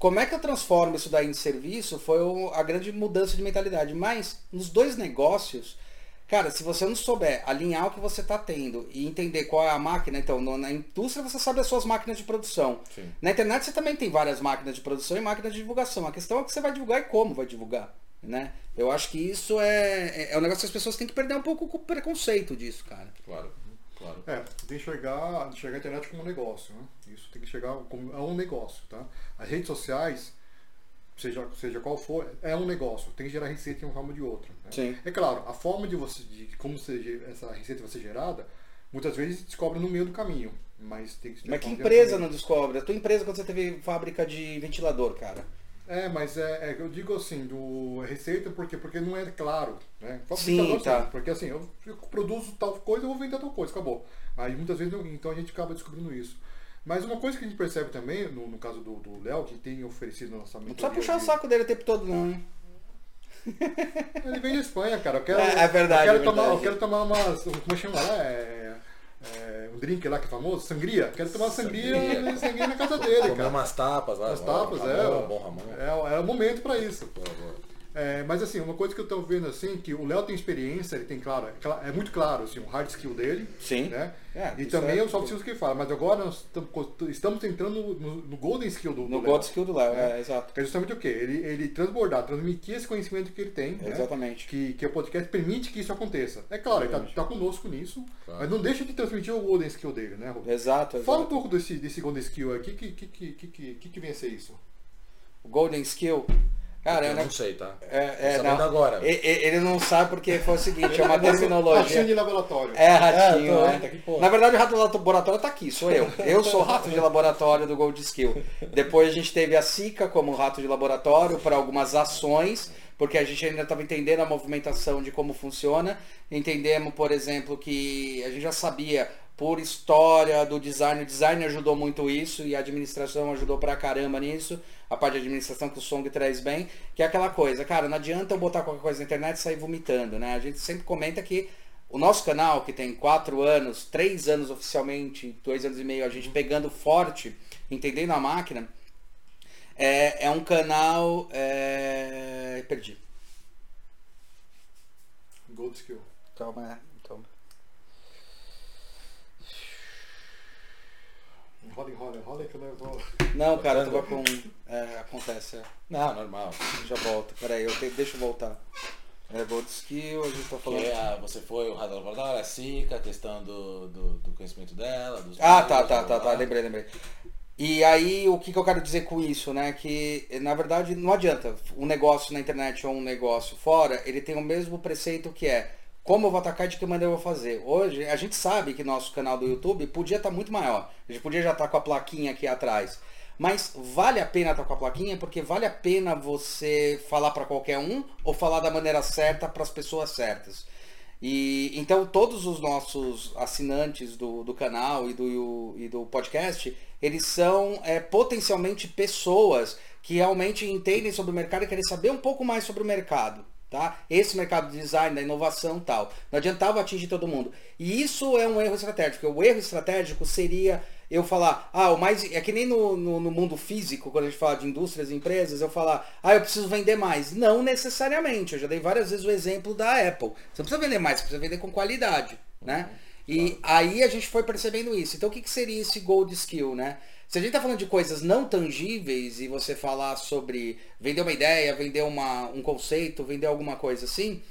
Como é que eu transformo isso daí em serviço foi a grande mudança de mentalidade. Mas nos dois negócios, cara, se você não souber alinhar o que você está tendo e entender qual é a máquina, então na indústria você sabe as suas máquinas de produção. Sim. Na internet você também tem várias máquinas de produção e máquinas de divulgação. A questão é o que você vai divulgar e como vai divulgar. Né? Eu acho que isso é, é, é um negócio que as pessoas têm que perder um pouco o preconceito disso, cara. Claro, claro. É, tem que enxergar, enxergar a internet como um negócio, né? Isso tem que chegar como é um negócio, tá? As redes sociais, seja, seja qual for, é um negócio, tem que gerar receita de uma forma ou de outra. né? Sim. É claro, a forma de você, de como você, essa receita vai ser gerada, muitas vezes descobre no meio do caminho, mas tem que Mas que empresa não descobre? A tua empresa quando você teve fábrica de ventilador, cara. É, mas é, é, eu digo assim, do receita porque porque não é claro, né? Fala Sim, tá. sim, Porque assim, eu, eu produzo tal coisa, eu vou vender tal coisa, acabou. Aí muitas vezes, não- então a gente acaba descobrindo isso. Mas uma coisa que a gente percebe também, no, no caso do Léo, que tem oferecido na nossa Não precisa puxar o de- saco dele o tempo todo, não, hein? (laughs) Ele vem da Espanha, cara. Eu quero, É, é verdade, Eu quero, é tomar, verdade. eu quero tomar umas. Como chama lá? É, é, um drink lá que é famoso? Sangria. Quero tomar sangria, Sangria. sangria, na casa dele, Comer umas tapas lá. As ó, tapas, Ramon, é. Bom Ramon. É, é o momento pra isso. É, mas assim, uma coisa que eu tô vendo assim, que o Léo tem experiência, ele tem claro, é muito claro assim, o hard skill dele. Sim. Né? É, e também é- o soft skills que ele fala. Mas agora nós tam- estamos entrando no, no- golden skill do, do No Léo. God Skill do Léo, É. é, exato. Que é justamente o quê? Ele, ele transbordar, transmitir esse conhecimento que ele tem. né? Exatamente. Que, que o podcast permite que isso aconteça. É claro, ele está conosco nisso, Claro. mas não deixa de transmitir o golden skill dele, né, Rubens? Exato, Fala um exato. pouco desse, desse golden skill aqui, que, que, que, que, que, que, que vem a ser isso? O Golden Skill. Cara, eu né? não sei, tá? É, é, sabendo não. agora. E- e- Ele não sabe porque foi o seguinte, é uma (laughs) Ratinho terminologia. de laboratório. É, ratinho, É, tô, é. aqui. Na verdade, o rato de laboratório tá aqui, sou eu. (laughs) Eu sou o rato de laboratório do Gold Skill. Depois a gente teve a Sica como rato de laboratório para algumas ações, porque a gente ainda estava entendendo a movimentação de como funciona. Entendemos, por exemplo, que a gente já sabia por história do design, o design ajudou muito isso e a administração ajudou pra caramba nisso. A parte de administração que o Song traz bem, que é aquela coisa, cara, não adianta eu botar qualquer coisa na internet e sair vomitando, né? A gente sempre comenta que o nosso canal, que tem quatro anos, três anos oficialmente, dois anos e meio, a gente pegando forte, entendendo a máquina, é, é um canal. É... Perdi. Gold skill. Calma, é. Então... Enrola, enrola, enrola que eu não vou. Não, (laughs) cara, eu tava com. É, acontece, é. Não, normal. Já volto. Peraí, eu te... deixa eu voltar. É Gold Skill, a gente tá falando. Que é, você foi o Radar Laboratório, a Sica, a questão do, do, do conhecimento dela, dos Ah, tá, tá, tá, tá, lembrei, lembrei. E aí, o que, que eu quero dizer com isso, né? Que, na verdade, não adianta. Um negócio na internet ou um negócio fora, ele tem o mesmo preceito que é como eu vou atacar de que maneira eu vou fazer. Hoje, a gente sabe que nosso canal do YouTube podia estar muito maior. A gente podia já estar com a plaquinha aqui atrás. Mas vale a pena estar com a plaquinha porque vale a pena você falar para qualquer um ou falar da maneira certa para as pessoas certas. E então todos os nossos assinantes do, do canal e do, e do podcast, eles são é, potencialmente pessoas que realmente entendem sobre o mercado e querem saber um pouco mais sobre o mercado. Tá? Esse mercado de design, da inovação tal. Não adiantava atingir todo mundo. E isso é um erro estratégico. O erro estratégico seria eu falar, ah, o mais. É que nem no, no, no mundo físico, quando a gente fala de indústrias e empresas, eu falar, ah, eu preciso vender mais. Não necessariamente. Eu já dei várias vezes o exemplo da Apple. Você não precisa vender mais, você precisa vender com qualidade. Né? E aí a gente foi percebendo isso. Então o que, que seria esse gold skill, né? Se a gente está falando de coisas não tangíveis e você falar sobre vender uma ideia, vender uma, um conceito, vender alguma coisa assim,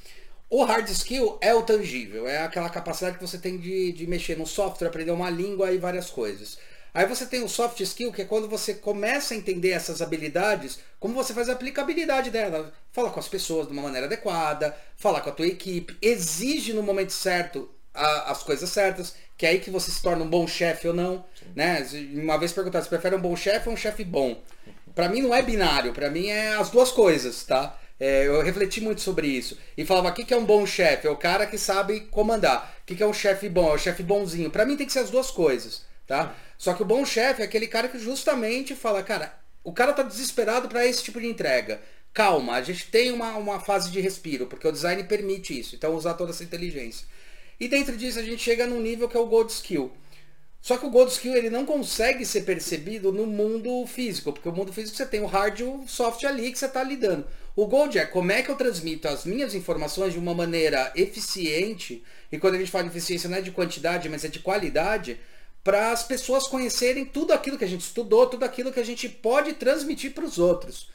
o hard skill é o tangível, é aquela capacidade que você tem de, de mexer no software, aprender uma língua e várias coisas. Aí você tem o soft skill, que é quando você começa a entender essas habilidades, como você faz a aplicabilidade dela. Fala com as pessoas de uma maneira adequada, falar com a tua equipe, exige no momento certo a- as coisas certas, que é aí que você se torna um bom chefe ou não. Né? Uma vez perguntaram, você prefere um bom chefe ou um chefe bom? Pra mim não é binário, pra mim é as duas coisas, tá? É, eu refleti muito sobre isso. E falava, o que, que é um bom chefe? É o cara que sabe comandar. O que, que é um chefe bom? É o chefe bonzinho. Pra mim tem que ser as duas coisas, tá? Só que o bom chefe é aquele cara que justamente fala, cara, o cara tá desesperado pra esse tipo de entrega. Calma, a gente tem uma, uma fase de respiro, porque o design permite isso. Então usar toda essa inteligência. E dentro disso a gente chega num nível que é o Gold Skill. Só que o Gold Skill ele não consegue ser percebido no mundo físico, porque o mundo físico você tem o hard e o soft ali que você está lidando. O Gold é como é que eu transmito as minhas informações de uma maneira eficiente, e quando a gente fala de eficiência não é de quantidade, mas é de qualidade, para as pessoas conhecerem tudo aquilo que a gente estudou, tudo aquilo que a gente pode transmitir para os outros.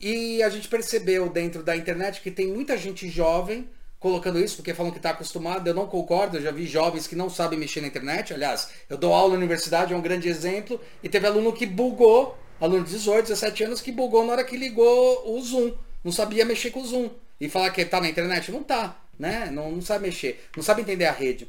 E a gente percebeu dentro da internet que tem muita gente jovem colocando isso, porque falam que está acostumado, eu não concordo, eu já vi jovens que não sabem mexer na internet, aliás, eu dou aula na universidade, é um grande exemplo, e teve aluno que bugou, aluno de 18, 17 anos, que bugou na hora que ligou o Zoom, não sabia mexer com o Zoom, e falar que está na internet, não tá, né, não, não sabe mexer, não sabe entender a rede.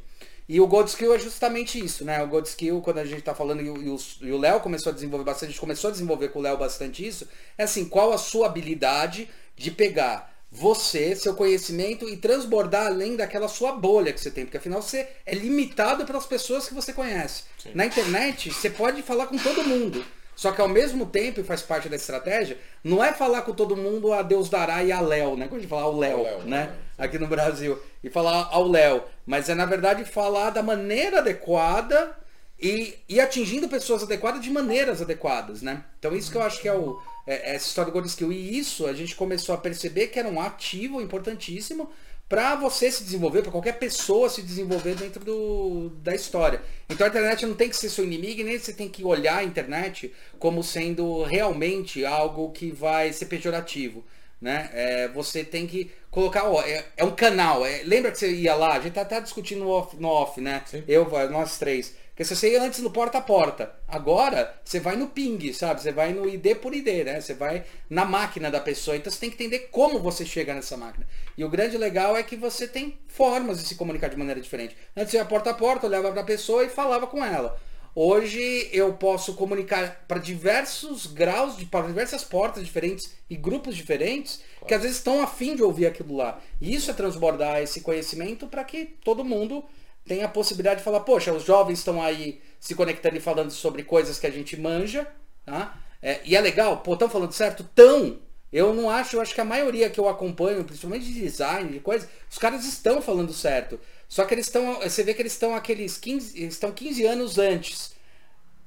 E o Gold Skill é justamente isso, né? O Gold Skill, quando a gente está falando, e o Léo começou a desenvolver bastante, a gente começou a desenvolver com o Léo bastante isso, é assim, qual a sua habilidade de pegar você, seu conhecimento e transbordar além daquela sua bolha que você tem, porque afinal você é limitado pelas pessoas que você conhece. Na internet, você pode falar com todo mundo. Só que ao mesmo tempo, e faz parte da estratégia, não é falar com todo mundo a Deus dará e a Léo, né? Quando a gente fala ao Léo, né? Aqui no Brasil. E falar ao Léo. Mas é na verdade falar da maneira adequada e, e atingindo pessoas adequadas de maneiras adequadas, né? Então isso que eu acho que é, o, essa história do Gold Skill. E isso a gente começou a perceber que era um ativo importantíssimo para você se desenvolver, para qualquer pessoa se desenvolver dentro do, da história. Então a internet não tem que ser seu inimigo nem você tem que olhar a internet como sendo realmente algo que vai ser pejorativo. Né? É, você tem que colocar, ó, é, é um canal. é- lembra que você ia lá, a gente tá até discutindo no off, no off né? Eu, nós três. Porque se você ia antes no porta a porta, agora você vai no ping, sabe? Você vai no ID por ID, né? Você vai na máquina da pessoa. Então você tem que entender como você chega nessa máquina. E o grande legal é que você tem formas de se comunicar de maneira diferente. Antes eu ia porta a porta, olhava para a pessoa e falava com ela. Hoje eu posso comunicar para diversos graus, para diversas portas diferentes e grupos diferentes que às vezes estão afim de ouvir aquilo lá. E isso é transbordar esse conhecimento para que todo mundo tenha a possibilidade de falar, poxa, os jovens estão aí se conectando e falando sobre coisas que a gente manja, tá? É, e é legal, pô, estão falando certo? Tão! Eu não acho, eu acho que a maioria que eu acompanho, principalmente de design, de coisa, os caras estão falando certo. Só que eles estão, você vê que eles estão aqueles 15, eles estão 15 anos antes.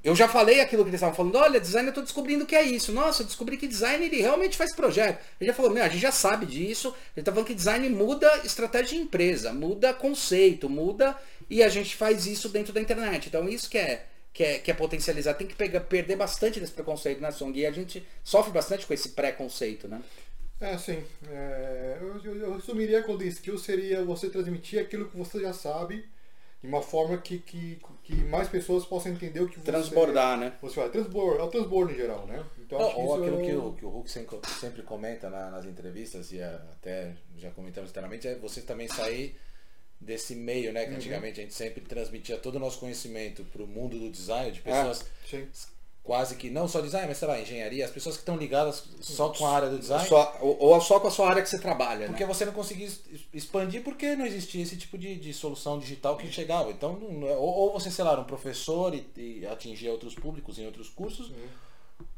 Eu já falei aquilo que eles estavam falando, olha, design eu tô descobrindo o que é isso. Nossa, eu descobri que design ele realmente faz projeto. Ele já falou, meu, a gente já sabe disso. Ele tá falando que design muda estratégia de empresa, muda conceito, muda e a gente faz isso dentro da internet. Então isso que é que é, que é potencializar, tem que pegar, perder bastante desse preconceito, né, Song? E a gente sofre bastante com esse preconceito, né? É, sim. É, eu, eu, eu resumiria quando skill seria você transmitir aquilo que você já sabe de uma forma que, que, que mais pessoas possam entender o que você... Transbordar, né? Você vai transbordar, é o transbordo em geral, né? Então, Não, acho que ou isso aquilo é que o- que o Hulk sempre, comenta na- nas entrevistas, e até já comentamos internamente, é você também sair desse meio, né? Que antigamente a gente sempre transmitia todo o nosso conhecimento para o mundo do design, de pessoas Sim. Quase que, não só design, mas sei lá, engenharia, as pessoas que estão ligadas só com a área do design. Só, ou, só com a sua área que você trabalha, Porque né? você não conseguia expandir porque não existia esse tipo de, de solução digital que chegava. Então, não é- ou, ou você, sei lá, era um professor e, e atingia outros públicos em outros cursos,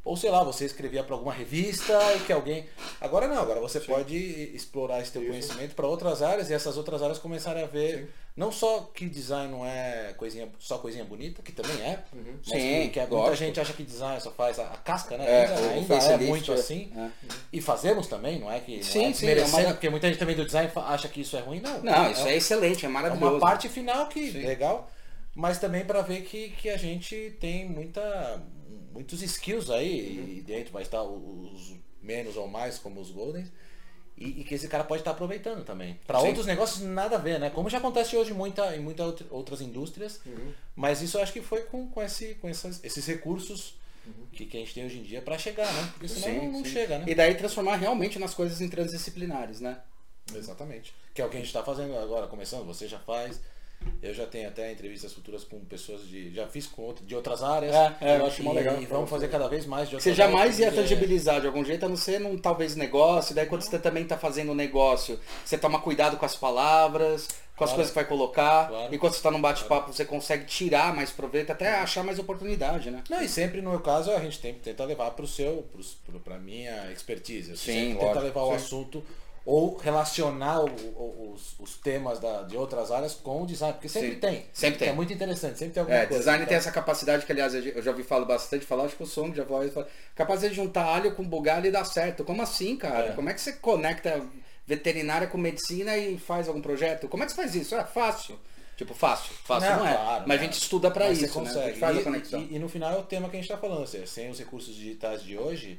ou sei lá, você escrevia para alguma revista e que alguém. Agora não, agora você pode explorar esse teu Isso. conhecimento para outras áreas e essas outras áreas começarem a ver Sim. não só que design não é coisinha, só coisinha bonita, que também é, mas Sim, que, que muita lógico. gente acha que design só faz a, a casca, né? É, ainda ainda é muito é. assim. É. E fazemos também, não é que não Sim, é sim, desmerecendo, é uma- porque muita gente também do design acha que isso é ruim, não. Não, isso é excelente, é é maravilhoso. uma parte final que Sim. legal, mas também para ver que, que a gente tem muita muitos skills aí e dentro vai estar os menos ou mais como os golden e, e que esse cara pode estar aproveitando também. Para outros negócios nada a ver, né? Como já acontece hoje muita, em muitas outra- outras indústrias, mas isso eu acho que foi com, com, esse, com essas, esses recursos que, que a gente tem hoje em dia para chegar, né? Porque senão Sim, não, não sim. chega, né? E daí transformar realmente nas coisas em transdisciplinares, né? Exatamente. Que é o que a gente está fazendo agora, começando, você já faz. Eu já tenho até entrevistas futuras com pessoas de. Já fiz com outro, de outras áreas. É, é, eu acho e, legal. E vamos fazer cada vez mais de Você jamais áreas, ia tangibilizar de algum jeito, a não ser num talvez negócio, daí quando você também tá fazendo um negócio, você toma cuidado com as palavras, com as Claro. coisas que vai colocar, Claro. e quando você tá num bate-papo, você consegue tirar mais proveito, até achar mais oportunidade, né? Não, e sempre no meu caso a gente tem, tenta levar para o seu, para minha expertise. Eu Sim, tenta levar o sim. assunto ou relacionar o- o- os, os temas da, de outras áreas com o design, porque sempre Sim, tem. sempre tem. É muito interessante, sempre tem alguma É, coisa. design tem então- essa capacidade que, aliás, eu já ouvi falar bastante falar, acho que o som já falou, capacidade de juntar alho com bugalho e dar certo. Como assim, cara? É. Como é que você conecta veterinária com medicina e faz algum projeto? Como é que você faz isso? É fácil. Tipo, fácil. Fácil não, Não, é. claro, Mas a gente estuda pra Mas isso, você né? A consegue. gente faz e, a conexão. E, e no final é o tema que a gente está falando. Ou seja, sem os recursos digitais de hoje,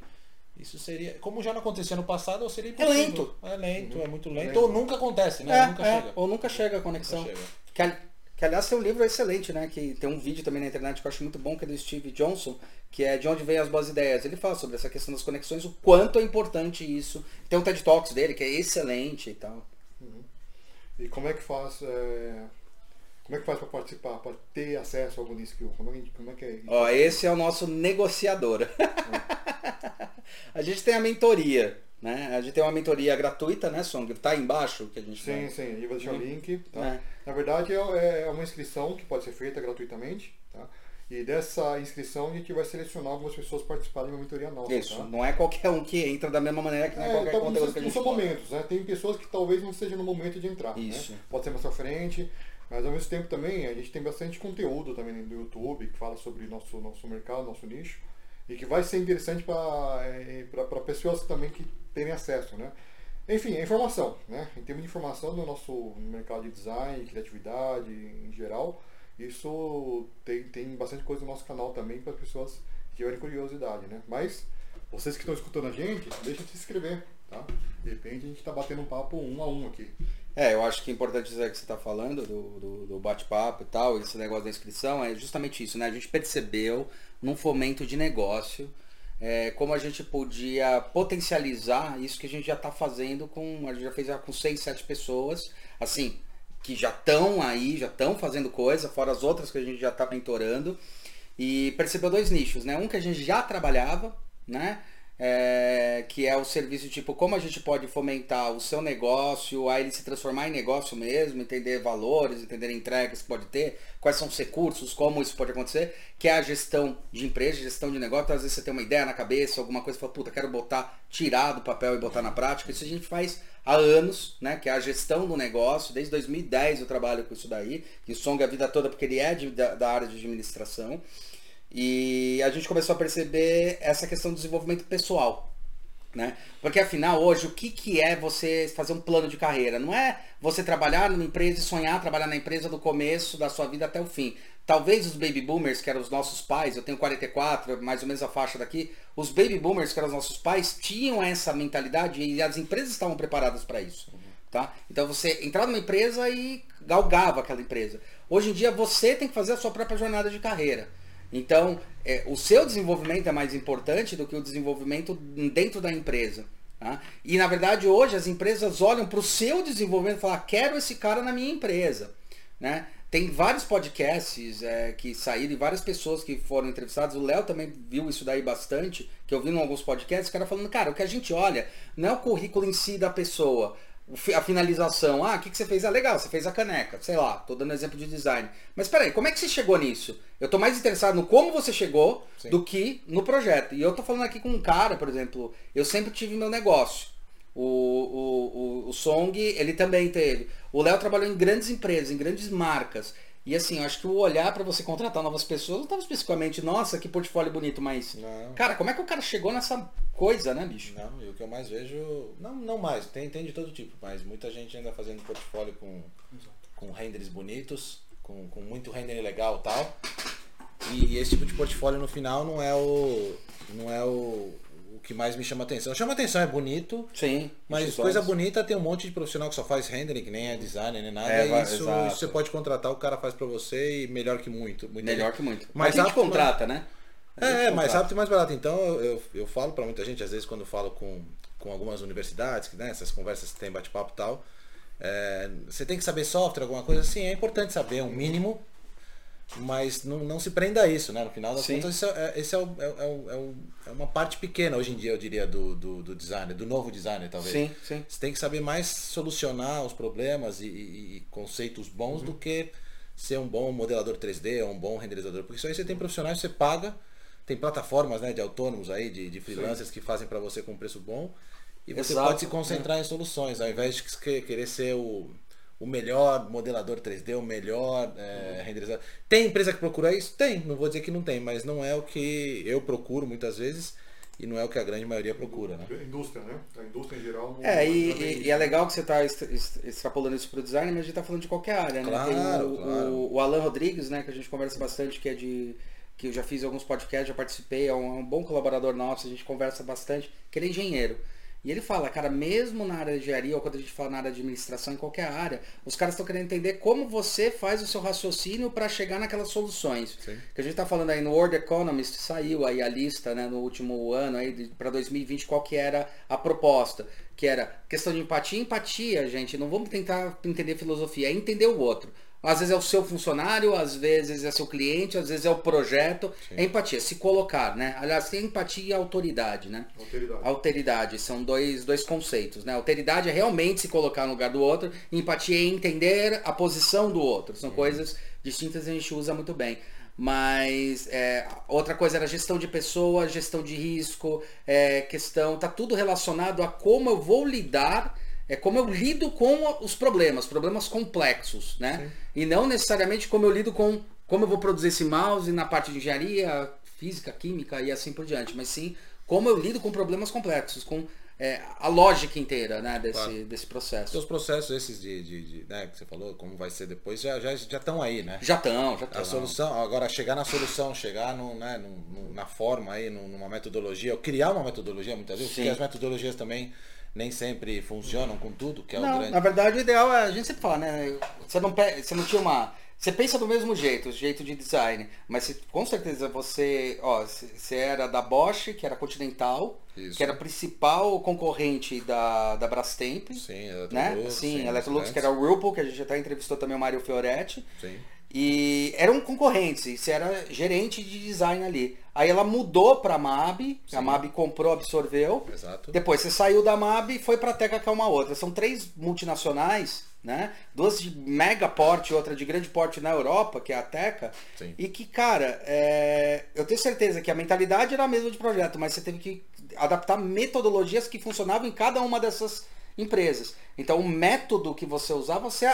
isso seria. Como já não acontecia no passado, seria impossível. lento. É lento, é muito lento. Lento. Ou nunca acontece, né? É, nunca é, chega. Ou nunca chega a conexão. Nunca chega. Que, que, aliás tem um livro excelente, né? Que tem um vídeo também na internet que eu acho muito bom, que é do Steve Johnson, que é De Onde Vêm as Boas Ideias. Ele fala sobre essa questão das conexões, o quanto é importante isso. Tem um TED Talks dele, que é excelente e tal. E como é que faz. é, Como é que faz para participar, para ter acesso ao Golden Skill? Como é, que- como é que é isso? Ó, esse é o nosso negociador. (laughs) a gente tem a mentoria, né? A gente tem uma mentoria gratuita, né, Song? Tá aí embaixo que a gente Sim, vai- sim, aí vai deixar o link. Tá? É. Na verdade é, é uma inscrição que pode ser feita gratuitamente. Tá? E dessa inscrição a gente vai selecionar algumas pessoas participarem de uma mentoria nossa. Isso, tá? não é qualquer um que entra da mesma maneira que não é, É, qualquer conteúdo que a gente são momentos, né? Tem pessoas que talvez não seja no momento de entrar. Isso. Né? Pode ser mais pra frente, mas ao mesmo tempo também a gente tem bastante conteúdo também do YouTube que fala sobre nosso, nosso mercado, nosso nicho, e que vai ser interessante para pessoas também que terem acesso, né? Enfim, é informação, né? Em termos de informação do nosso mercado de design, criatividade em geral, isso tem, tem bastante coisa no nosso canal também para as pessoas que tiverem curiosidade, né? Mas Vocês que estão escutando a gente, deixa de se inscrever, tá? De repente a gente tá batendo um papo um a um aqui. É, eu acho que é importante dizer que você está falando do, do, do bate-papo e tal, esse negócio da inscrição, é justamente isso, né? A gente percebeu num fomento de negócio é, como a gente podia potencializar isso que a gente já está fazendo com. A gente já fez já com seis, sete pessoas, assim, que já estão aí, já estão fazendo coisa, fora as outras que a gente já está mentorando. E percebeu dois nichos, né? Um que a gente já trabalhava, né? É, que é o serviço tipo como a gente pode fomentar o seu negócio, a ele se transformar em negócio mesmo, entender valores, entender entregas que pode ter, quais são os recursos, como isso pode acontecer, que é a gestão de empresa, gestão de negócio. Então, às vezes você tem uma ideia na cabeça, alguma coisa, fala, puta, quero botar, tirar do papel e botar na prática. Isso a gente faz há anos, né? Que é a gestão do negócio. Desde 2010 eu trabalho com isso daí. E o Song a vida toda porque ele é de, da, da área de administração. E a gente começou a perceber essa questão do desenvolvimento pessoal. Né? Porque afinal, hoje, o que, que é você fazer um plano de carreira? Não é você trabalhar numa empresa e sonhar trabalhar na empresa do começo da sua vida até o fim. Talvez os baby boomers, que eram os nossos pais, eu tenho 44, mais ou menos a faixa daqui, os baby boomers, que eram os nossos pais, tinham essa mentalidade e as empresas estavam preparadas para isso. Tá? Então você entrava numa empresa e galgava aquela empresa. Hoje em dia você tem que fazer a sua própria jornada de carreira. Então, é, o seu desenvolvimento é mais importante do que o desenvolvimento dentro da empresa. Tá? E na verdade hoje as empresas olham para o seu desenvolvimento e falam, ah, quero esse cara na minha empresa. Né? Tem vários podcasts é, que saíram e várias pessoas que foram entrevistadas. O Léo também viu isso daí bastante, que eu vi em alguns podcasts, o cara falando, cara, o que a gente olha não é o currículo em si da pessoa, a finalização. Ah, o que, que você fez? Ah, legal, você fez a caneca. Sei lá, tô dando exemplo de design. Mas peraí, como é que você chegou nisso? Eu tô mais interessado no como você chegou Sim. do que no projeto. E eu tô falando aqui com um cara, por exemplo, eu sempre tive meu negócio. O, o, o, o Song, ele também teve. O Léo trabalhou em grandes empresas, em grandes marcas. E assim, eu acho que o olhar para você contratar novas pessoas não estava especificamente, nossa, que portfólio bonito, mas. Não. Cara, como é que o cara chegou nessa coisa, né, bicho? Não, e o que eu mais vejo. Não, não mais, tem, tem de todo tipo, mas muita gente ainda fazendo portfólio com, com renders bonitos, com, com muito render legal e tal. E esse tipo de portfólio no final não é o. não é o que mais me chama atenção. Chama atenção, é bonito, Sim. mas coisa olhos. bonita tem um monte de profissional que só faz rendering, que nem é designer, nem nada. É, e isso, exato. você pode contratar, o cara faz pra você e melhor que muito. muita Melhor gente. que muito. Mais Mas a gente rápido, contrata, né? É, mais rápido e mais barato. Então eu, eu, falo pra muita gente, às vezes quando falo com, com algumas universidades, que, né, essas conversas que tem bate-papo e tal, é, você tem que saber software, alguma coisa assim, é importante saber um mínimo, mas não, não se prenda a isso, né? No final das Sim. contas, isso é, esse é, o- é, é o- é o- é uma parte pequena hoje em dia, eu diria, do, do, do designer, do novo designer, talvez. Sim, sim. Você tem que saber mais solucionar os problemas e, e- e conceitos bons do que ser um bom modelador 3D ou um bom renderizador. Porque isso aí você tem profissionais, você paga, tem plataformas né, de autônomos aí, de, de freelancers que fazem para você com um preço bom. E você Exato, pode se concentrar em soluções, ao invés de que- querer ser o, o melhor modelador 3D, o melhor é, renderizador. Tem empresa que procura isso? Tem, não vou dizer que não tem, mas não é o que eu procuro muitas vezes e não é o que a grande maioria procura, né? Indústria, né? A indústria em geral não. É, e, e é legal que você está extrapolando isso para o design, mas a gente está falando de qualquer área, né? Claro, Tem o, claro. o, o Alan Rodrigues, né, que a gente conversa bastante, que é de. que eu já fiz alguns podcasts, já participei, é um, é um bom colaborador nosso, a gente conversa bastante, que ele é engenheiro. E ele fala, cara, mesmo na área de engenharia, ou quando a gente fala na área de administração, em qualquer área, os caras estão querendo entender como você faz o seu raciocínio para chegar naquelas soluções. Sim. Que a gente está falando aí no World Economist, saiu aí a lista, né, no último ano aí para 2020, qual que era a proposta, que era questão de empatia, empatia, gente, não vamos tentar entender filosofia, é entender o outro. Às vezes é o seu funcionário, às vezes é seu cliente, às vezes é o projeto, é empatia, se colocar, né? Aliás, tem empatia e autoridade, né? Alteridade. Alteridade são dois, dois conceitos, né? Alteridade é realmente se colocar no lugar do outro, empatia é entender a posição do outro. São coisas distintas e a gente usa muito bem. Mas é, outra coisa era gestão de pessoas, gestão de risco, é, questão, tá tudo relacionado a como eu vou lidar, é como eu lido com os problemas, problemas complexos, né? E não necessariamente como eu lido com como eu vou produzir esse mouse na parte de engenharia, física, química e assim por diante, mas sim como eu lido com problemas complexos, com é, a lógica inteira, né, desse, Claro. desse processo. Seus processos esses de, de, de, né, que você falou, como vai ser depois, já já já estão aí, né? Já estão, já estão. A solução, agora chegar na solução, chegar no, né, no- no- na forma aí, numa metodologia, ou criar uma metodologia muitas vezes, Sim. porque as metodologias também nem sempre funcionam com tudo, que é o Não, grande. na verdade o ideal é, a gente sempre fala, né? Você não, você não tinha uma. Você pensa do mesmo jeito, o jeito de design, mas você- com certeza você, ó, você era da Bosch, que era Continental, Isso. que era a principal concorrente da, da Brastemp, Sim, né? Electrolux, Sim, Electrolux, que era o Whirlpool, que a gente até entrevistou também o Mário Fioretti. Sim. E eram concorrentes, você era gerente de design ali. Aí ela mudou pra MAB, a. MAB comprou, absorveu. Exato. Depois você saiu da MAB e foi pra Teca, que é uma outra. São três multinacionais, né? Duas de mega porte, outra de grande porte na Europa, que é a Teca. Sim. E que, cara, é, eu tenho certeza que a mentalidade era a mesma de projeto, mas você teve que adaptar metodologias que funcionavam em cada uma dessas empresas. Então o método que você usava, você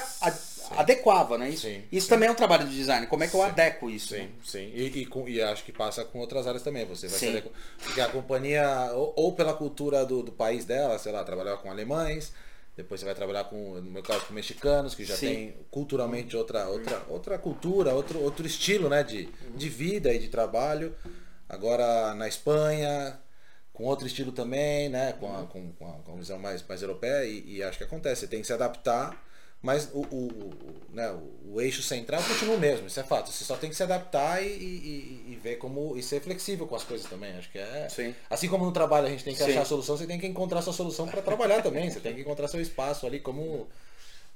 adequava, né? Isso, Sim, isso sim. também é um trabalho de design. Como é que eu Sim. adequo isso? Sim, né? sim. E, e, com- e acho que passa com outras áreas também. Você vai Sim. saber. Porque a companhia, ou, ou pela cultura do, do país dela, sei lá, trabalhar com alemães, depois você vai trabalhar com, no meu caso, com mexicanos, que já tem culturalmente outra, outra, outra cultura, outro, outro estilo né, de, de vida e de trabalho. Agora na Espanha, com outro estilo também, né? Com a, com, com a, com a visão mais, mais europeia, e, e acho que acontece, você tem que se adaptar, mas o, o, o, né, o, o eixo central continua o mesmo, isso é fato. Você só tem que se adaptar e, e, e- ver como. e ser flexível com as coisas também. Acho que é. Sim. Assim como no trabalho a gente tem que Sim. achar a solução, você tem que encontrar sua solução para trabalhar também. Você tem que encontrar seu espaço ali como.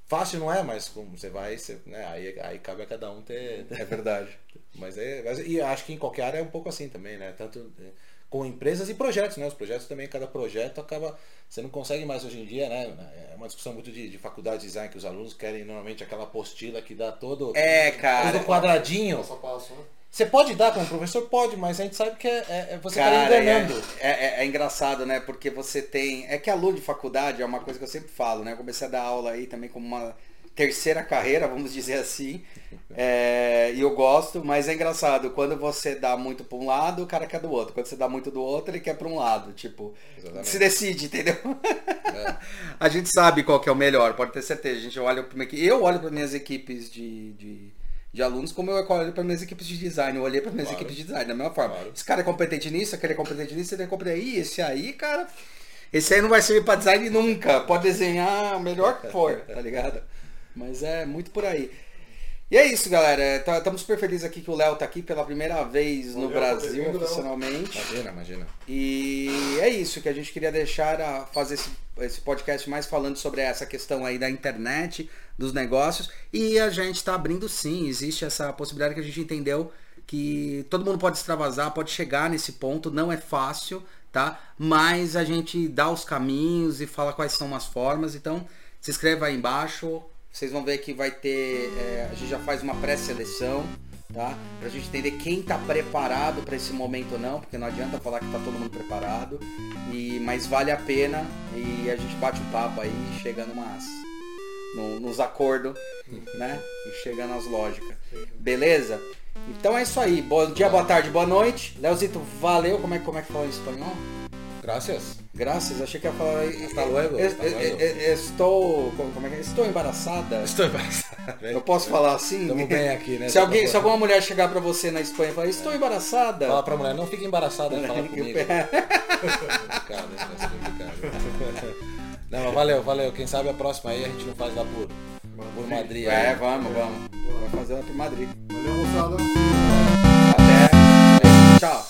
Fácil não é, mas como você vai, você, né, aí, aí cabe a cada um ter, É verdade. (laughs) mas é, mas, e acho que em qualquer área é um pouco assim também, né? Tanto com empresas e projetos, né? Os projetos também, cada projeto acaba. Você não consegue mais hoje em dia, né? É uma discussão muito de, de faculdade de design que os alunos querem normalmente aquela apostila que dá todo, É, cara. todo quadradinho. Passo a passo, né? Você pode dar como professor? Pode, mas a gente sabe que é, é- é- você está Cara, é, enganando. é, é- é engraçado, né? Porque você tem. É que aluno de faculdade é uma coisa que eu sempre falo, né? Eu comecei a dar aula aí também como uma terceira carreira, vamos dizer assim. É, e eu gosto, mas é engraçado. Quando você dá muito para um lado, o cara quer do outro. Quando você dá muito do outro, ele quer para um lado. Tipo, Exatamente. se decide, entendeu? É. A gente sabe qual que é o melhor, pode ter certeza. A gente olha para eu olho para minhas equipes de, de, de alunos como eu olho para minhas equipes de design. Eu olhei para minhas Claro. equipes de design da mesma forma. Claro. Esse cara é competente nisso, aquele é competente nisso, ele é competente aí, esse aí, cara. Esse aí não vai servir para design nunca. Pode desenhar o melhor que for, tá ligado? Mas é muito por aí. E é isso, galera. Tá- Estamos super felizes aqui que o Léo tá aqui pela primeira vez no Brasil, oficialmente. Imagina, imagina. E é isso que a gente queria deixar a fazer esse, esse podcast mais falando sobre essa questão aí da internet, dos negócios. E a gente está abrindo sim, existe essa possibilidade que a gente entendeu que todo mundo pode extravasar, pode chegar nesse ponto, não é fácil, tá? Mas a gente dá os caminhos e fala quais são as formas. Então, se inscreva aí embaixo. Vocês vão ver que vai ter. é, a gente já faz uma pré-seleção tá? Pra gente entender quem tá preparado para esse momento ou não, porque não adianta falar que tá todo mundo preparado. E mas vale a pena e a gente bate o papo aí e chega numas no- nos acordos, né? E chega nas lógicas. Beleza? Então é isso aí. Bom dia, boa tarde, boa noite. Leozito, valeu. Como é, como é que fala em espanhol? Graças. Graças, achei que ia falar. Hasta luego, Es- hasta es- luego. es- Estou. Como é que é? Estou embaraçada. Estou embaraçado. Eu posso falar assim? Estamos bem aqui, né? Se, alguém, se alguma mulher chegar pra você na Espanha e falar, estou embaraçada. Fala pra mulher, não fique embaraçada Que (laughs) comigo. complicado, ser complicado. Não, valeu, valeu. Quem sabe a próxima aí a gente não faz lá por, por Madrid. É, aí. vamos, vamos. Vamos fazer ela pro Madrid. Valeu, moçada. Até. Tchau.